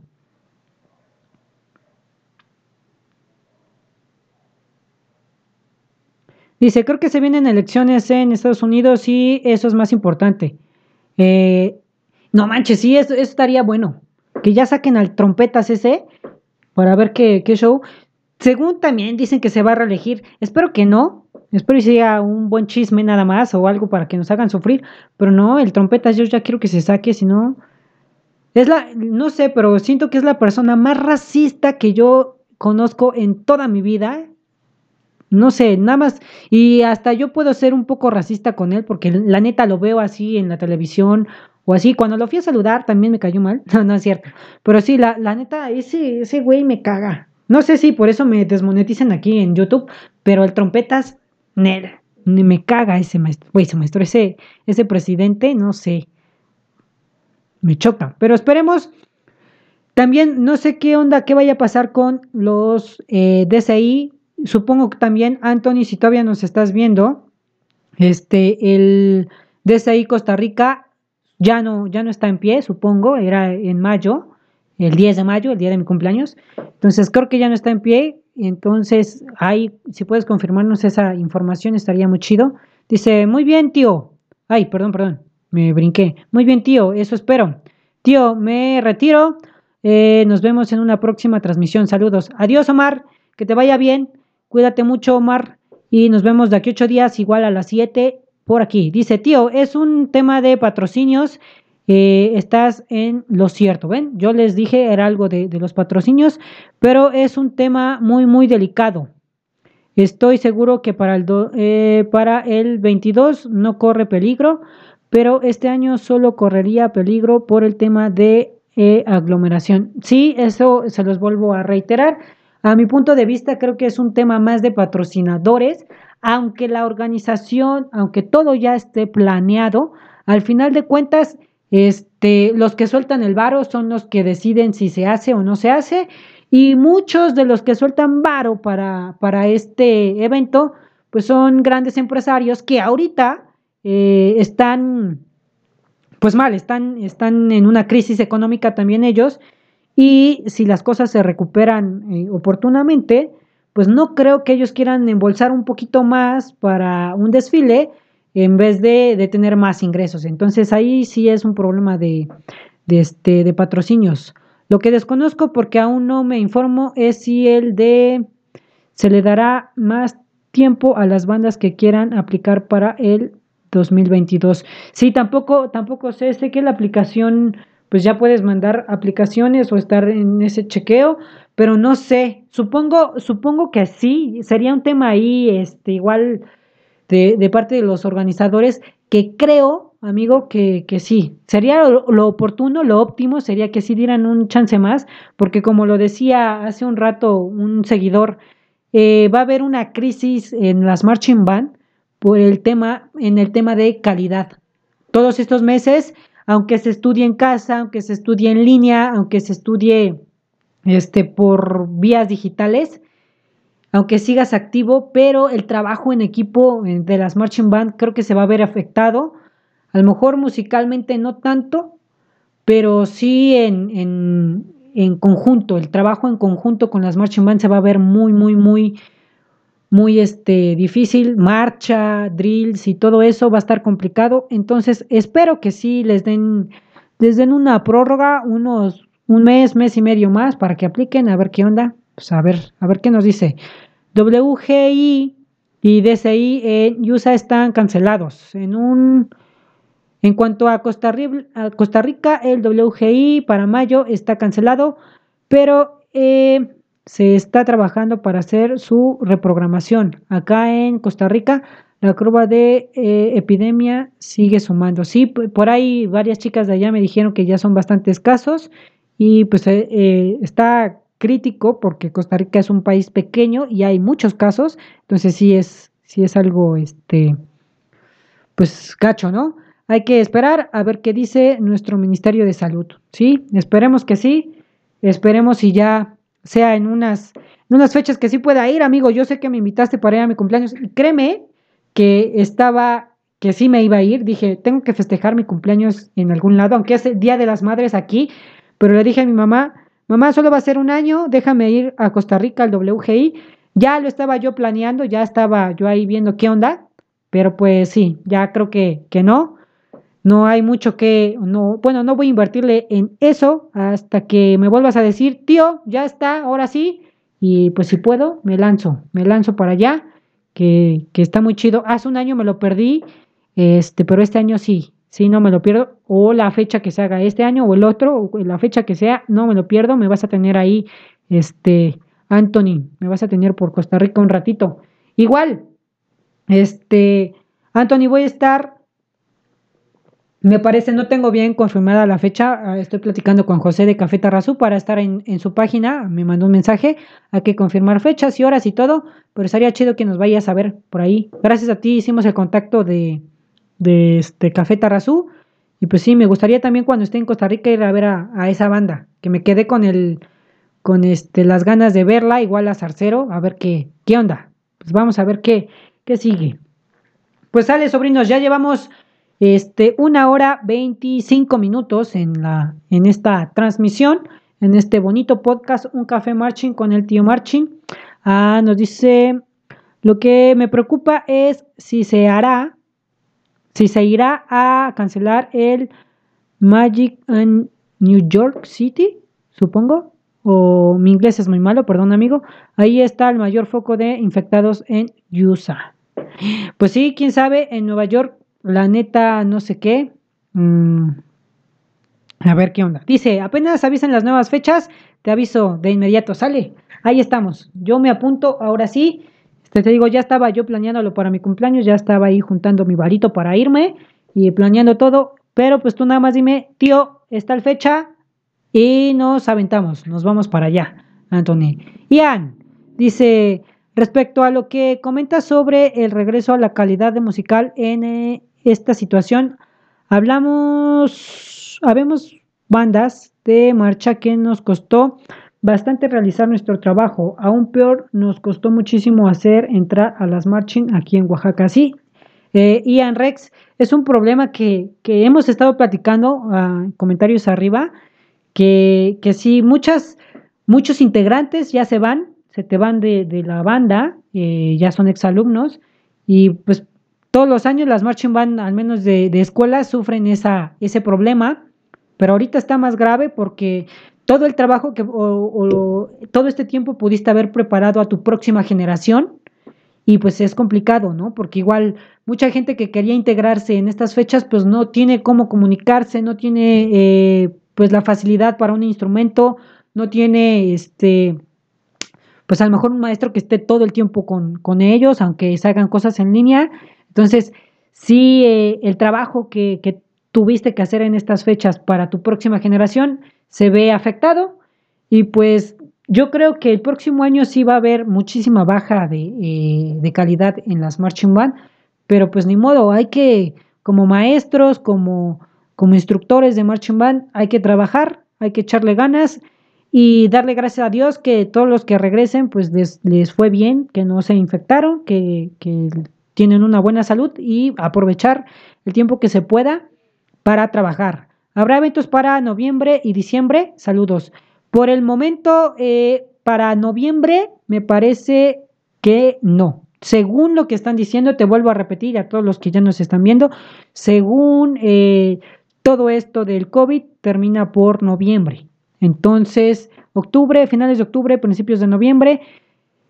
Dice, creo que se vienen elecciones en Estados Unidos y eso es más importante. Eh, no manches, sí, eso, estaría bueno. Que ya saquen al trompetas ese para ver qué, qué, show. Según también dicen que se va a reelegir. Espero que no. Espero que sea un buen chisme nada más o algo para que nos hagan sufrir. Pero no, el trompetas yo ya quiero que se saque, si no... Es la, no sé, pero siento que es la persona más racista que yo conozco en toda mi vida. No sé, nada más. Y hasta yo puedo ser un poco racista con él porque la neta lo veo así en la televisión o así. Cuando lo fui a saludar también me cayó mal. No, no es cierto. Pero sí, la, la neta, ese, ese güey me caga. No sé si por eso me desmonetizan aquí en YouTube, pero el trompetas, nada. Me caga ese maestro, güey, ese maestro, ese, ese presidente, no sé me choca. Pero esperemos. También no sé qué onda, qué vaya a pasar con los eh, DCI. Supongo que también, Anthony, si todavía nos estás viendo, este, el DCI Costa Rica ya no, ya no está en pie, supongo, era en mayo, el 10 de mayo, el día de mi cumpleaños. Entonces creo que ya no está en pie. Entonces, ahí, si puedes confirmarnos esa información, estaría muy chido. Dice, muy bien, tío. Ay, perdón, perdón, me brinqué. Muy bien, tío, eso espero. Tío, me retiro. Eh, nos vemos en una próxima transmisión. Saludos. Adiós, Omar. Que te vaya bien. Cuídate mucho, Omar. Y nos vemos de aquí ocho días, igual a las siete, por aquí. Dice, tío, es un tema de patrocinios eh, estás en lo cierto. ¿Ven? Yo les dije, era algo de, los patrocinios, pero es un tema muy, muy delicado. Estoy seguro que para el, eh, para el 22 no corre peligro, pero este año solo correría peligro por el tema de eh, aglomeración. Sí, eso se los vuelvo a reiterar. A mi punto de vista, creo que es un tema más de patrocinadores, aunque la organización, aunque todo ya esté planeado, al final de cuentas este, los que sueltan el varo son los que deciden si se hace o no se hace. Y muchos de los que sueltan varo para, para este evento, pues son grandes empresarios que ahorita eh, están, pues mal, están, están en una crisis económica también ellos. Y si las cosas se recuperan eh, oportunamente, pues no creo que ellos quieran embolsar un poquito más para un desfile en vez de, tener más ingresos. Entonces ahí sí es un problema de, este, de patrocinios. Lo que desconozco porque aún no me informo es si el de se le dará más tiempo a las bandas que quieran aplicar para el 2022. Sí, tampoco, tampoco sé, sé que la aplicación, pues ya puedes mandar aplicaciones o estar en ese chequeo, pero no sé, supongo, supongo que sí, sería un tema ahí, este, igual de, parte de los organizadores, que creo, amigo, que, que sí, sería lo, oportuno, lo óptimo sería que sí dieran un chance más, porque como lo decía hace un rato un seguidor, eh, va a haber una crisis en las marching band por el tema, en el tema de calidad. Todos estos meses, aunque se estudie en casa, aunque se estudie en línea, aunque se estudie este, por vías digitales, aunque sigas activo, pero el trabajo en equipo de las marching band creo que se va a ver afectado. A lo mejor musicalmente no tanto, pero sí en, en, conjunto, el trabajo en conjunto con las marching band se va a ver muy, muy, muy, muy este, difícil. Marcha, drills y todo eso va a estar complicado. Entonces, espero que sí les den, les den una prórroga, unos un mes, mes y medio más para que apliquen, a ver qué onda. Pues a ver, a ver qué nos dice. WGI y DCI en USA están cancelados. En un en cuanto a Costa, Rica, el WGI para mayo está cancelado, pero eh, se está trabajando para hacer su reprogramación. Acá en Costa Rica, la curva de eh, epidemia sigue sumando. Sí, por ahí varias chicas de allá me dijeron que ya son bastantes casos y pues eh, está crítico porque Costa Rica es un país pequeño y hay muchos casos, entonces sí es, sí es algo, este, pues gacho, ¿no? Hay que esperar a ver qué dice nuestro Ministerio de Salud, ¿sí? Esperemos que sí, esperemos si ya sea en unas, en unas fechas que sí pueda ir, amigo, yo sé que me invitaste para ir a mi cumpleaños, y créeme que estaba, que sí me iba a ir, dije, tengo que festejar mi cumpleaños en algún lado, aunque es Día de las Madres aquí, pero le dije a mi mamá, mamá, solo va a ser un año, déjame ir a Costa Rica al WGI. Ya lo estaba yo planeando, ya estaba yo ahí viendo qué onda, pero pues sí, ya creo que, que no. No hay mucho que, no, bueno, no voy a invertirle en eso hasta que me vuelvas a decir, tío, ya está, ahora sí. Y pues si puedo, me lanzo, me lanzo para allá, que, que está muy chido. Hace un año me lo perdí, este, pero este año sí, Sí, no me lo pierdo. O la fecha que se haga este año o el otro, o la fecha que sea, no me lo pierdo. Me vas a tener ahí, este, Anthony, me vas a tener por Costa Rica un ratito. Igual, este, Anthony, voy a estar, me parece, no tengo bien confirmada la fecha. Ah, estoy platicando con José de Café Tarrazú para estar en, en su página. Me mandó un mensaje. Hay que confirmar fechas y horas y todo, pero estaría chido que nos vayas a ver por ahí. Gracias a ti hicimos el contacto de de este Café Tarazú. Y pues sí, me gustaría también cuando esté en Costa Rica ir a ver a, esa banda, que me quedé con el con este las ganas de verla, igual a Zarcero, a ver qué, qué onda. Pues vamos a ver qué, qué sigue. Pues sale, sobrinos, ya llevamos Este, una hora 25 minutos en, la, en esta transmisión, en este bonito podcast, Un Café Marching con el tío Marching. Ah, nos dice, lo que me preocupa es si se hará, si se irá a cancelar el Magic en New York City, supongo. O mi inglés es muy malo, perdón amigo. Ahí está el mayor foco de infectados en USA. Pues sí, quién sabe, en Nueva York la neta, no sé qué. Mm, a ver qué onda. Dice, apenas avisan las nuevas fechas, te aviso de inmediato, sale. Ahí estamos. Yo me apunto, ahora sí. Te digo, ya estaba yo planeándolo para mi cumpleaños, ya estaba ahí juntando mi varito para irme y planeando todo. Pero pues tú nada más dime, tío, está el fecha y nos aventamos, nos vamos para allá, Anthony. Ian dice, respecto a lo que comenta sobre el regreso a la calidad de musical en eh, esta situación. Hablamos, habemos bandas de marcha que nos costó bastante realizar nuestro trabajo. Aún peor, nos costó muchísimo hacer entrar a las marching aquí en Oaxaca. Sí, eh, Ian Rex, es un problema que, hemos estado platicando, uh, comentarios arriba, que, que sí, muchas, muchos integrantes ya se van, se te van de, la banda, eh, ya son exalumnos, y pues todos los años las marching band, al menos de, escuelas, sufren esa, ese problema, pero ahorita está más grave porque todo el trabajo que o, todo este tiempo pudiste haber preparado a tu próxima generación y pues es complicado, ¿no? Porque igual mucha gente que quería integrarse en estas fechas pues no tiene cómo comunicarse, no tiene eh, pues la facilidad para un instrumento, no tiene este pues a lo mejor un maestro que esté todo el tiempo con, con ellos, aunque se hagan cosas en línea, entonces, sí, eh, el trabajo que, tuviste que hacer en estas fechas para tu próxima generación se ve afectado y pues yo creo que el próximo año sí va a haber muchísima baja de, eh, calidad en las marching band, pero pues ni modo, hay que, como maestros, como, como instructores de marching band, hay que trabajar, hay que echarle ganas y darle gracias a Dios que todos los que regresen pues les, les fue bien, que no se infectaron, que, que tienen una buena salud y aprovechar el tiempo que se pueda para trabajar. Habrá eventos para noviembre y diciembre. Saludos. Por el momento, eh, para noviembre, me parece que no. Según lo que están diciendo, te vuelvo a repetir a todos los que ya nos están viendo, según eh, todo esto del COVID termina por noviembre. Entonces, octubre, finales de octubre, principios de noviembre,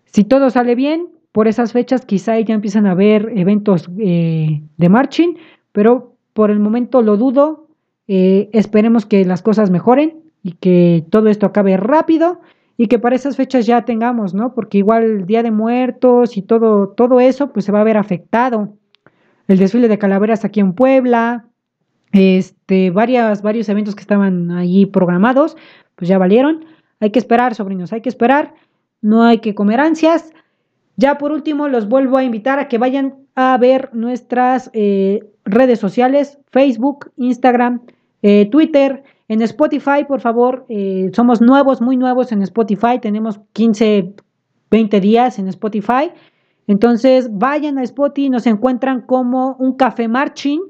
si todo sale bien, por esas fechas quizá ya empiezan a haber eventos eh, de marching, pero por el momento lo dudo. Eh, esperemos que las cosas mejoren y que todo esto acabe rápido y que para esas fechas ya tengamos, ¿no? Porque igual el Día de Muertos y todo, todo eso, pues se va a ver afectado. El desfile de calaveras aquí en Puebla, este, varias, varios eventos que estaban allí programados, pues ya valieron. Hay que esperar, sobrinos, hay que esperar. No hay que comer ansias. Ya por último, los vuelvo a invitar a que vayan a ver nuestras eh, redes sociales, Facebook, Instagram, eh, Twitter, en Spotify, por favor. Eh, somos nuevos, muy nuevos en Spotify. Tenemos 15, 20 días en Spotify. Entonces, vayan a Spotify, nos encuentran como un café marching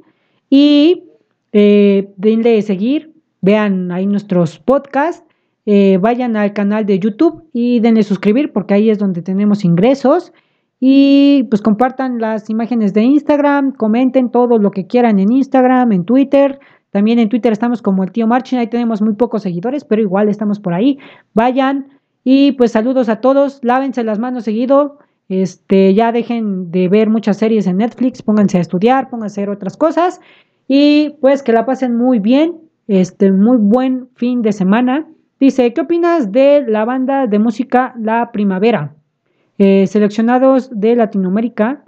y denle seguir, vean ahí nuestros podcasts eh, vayan al canal de YouTube y denle suscribir porque ahí es donde tenemos ingresos. Y pues compartan las imágenes de Instagram, comenten todo lo que quieran en Instagram, en Twitter. También en Twitter estamos como el tío Marchin, ahí tenemos muy pocos seguidores, pero igual estamos por ahí. Vayan y pues saludos a todos, lávense las manos seguido. Este, ya dejen de ver muchas series en Netflix, pónganse a estudiar, pónganse a hacer otras cosas y pues que la pasen muy bien. Este, muy buen fin de semana. Dice, ¿qué opinas de la banda de música La Primavera? Eh, seleccionados de Latinoamérica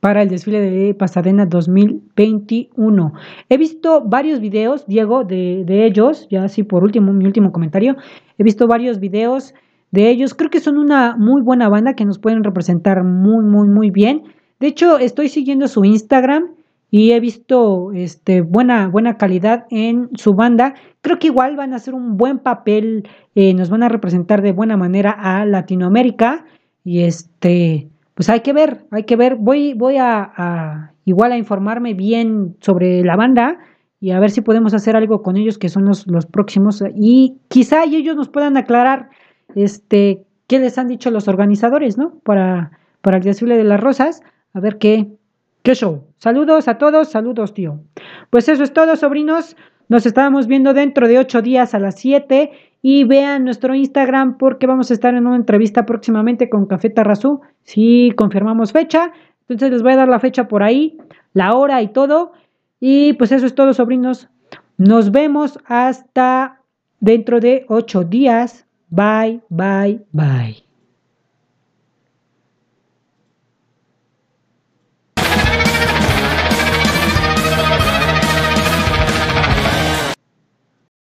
para el desfile de Pasadena 2021. He visto varios videos, Diego, de, ellos, ya así por último, mi último comentario, he visto varios videos de ellos. Creo que son una muy buena banda que nos pueden representar muy, muy, muy bien. De hecho, estoy siguiendo su Instagram y he visto este, buena, buena calidad en su banda. Creo que igual van a hacer un buen papel, eh, nos van a representar de buena manera a Latinoamérica y este, pues hay que ver, hay que ver. Voy, voy a, igual a informarme bien sobre la banda y a ver si podemos hacer algo con ellos que son los, los próximos y quizá ellos nos puedan aclarar este qué les han dicho los organizadores, ¿no? Para, para el desfile de las rosas, a ver qué, qué show. Saludos a todos, saludos, tío. Pues eso es todo, sobrinos. Nos estábamos viendo dentro de ocho días a las siete y vean nuestro Instagram porque vamos a estar en una entrevista próximamente con Café Tarrazú. Si confirmamos fecha, entonces les voy a dar la fecha por ahí, la hora y todo. Y pues eso es todo, sobrinos. Nos vemos hasta dentro de ocho días. Bye, bye, bye.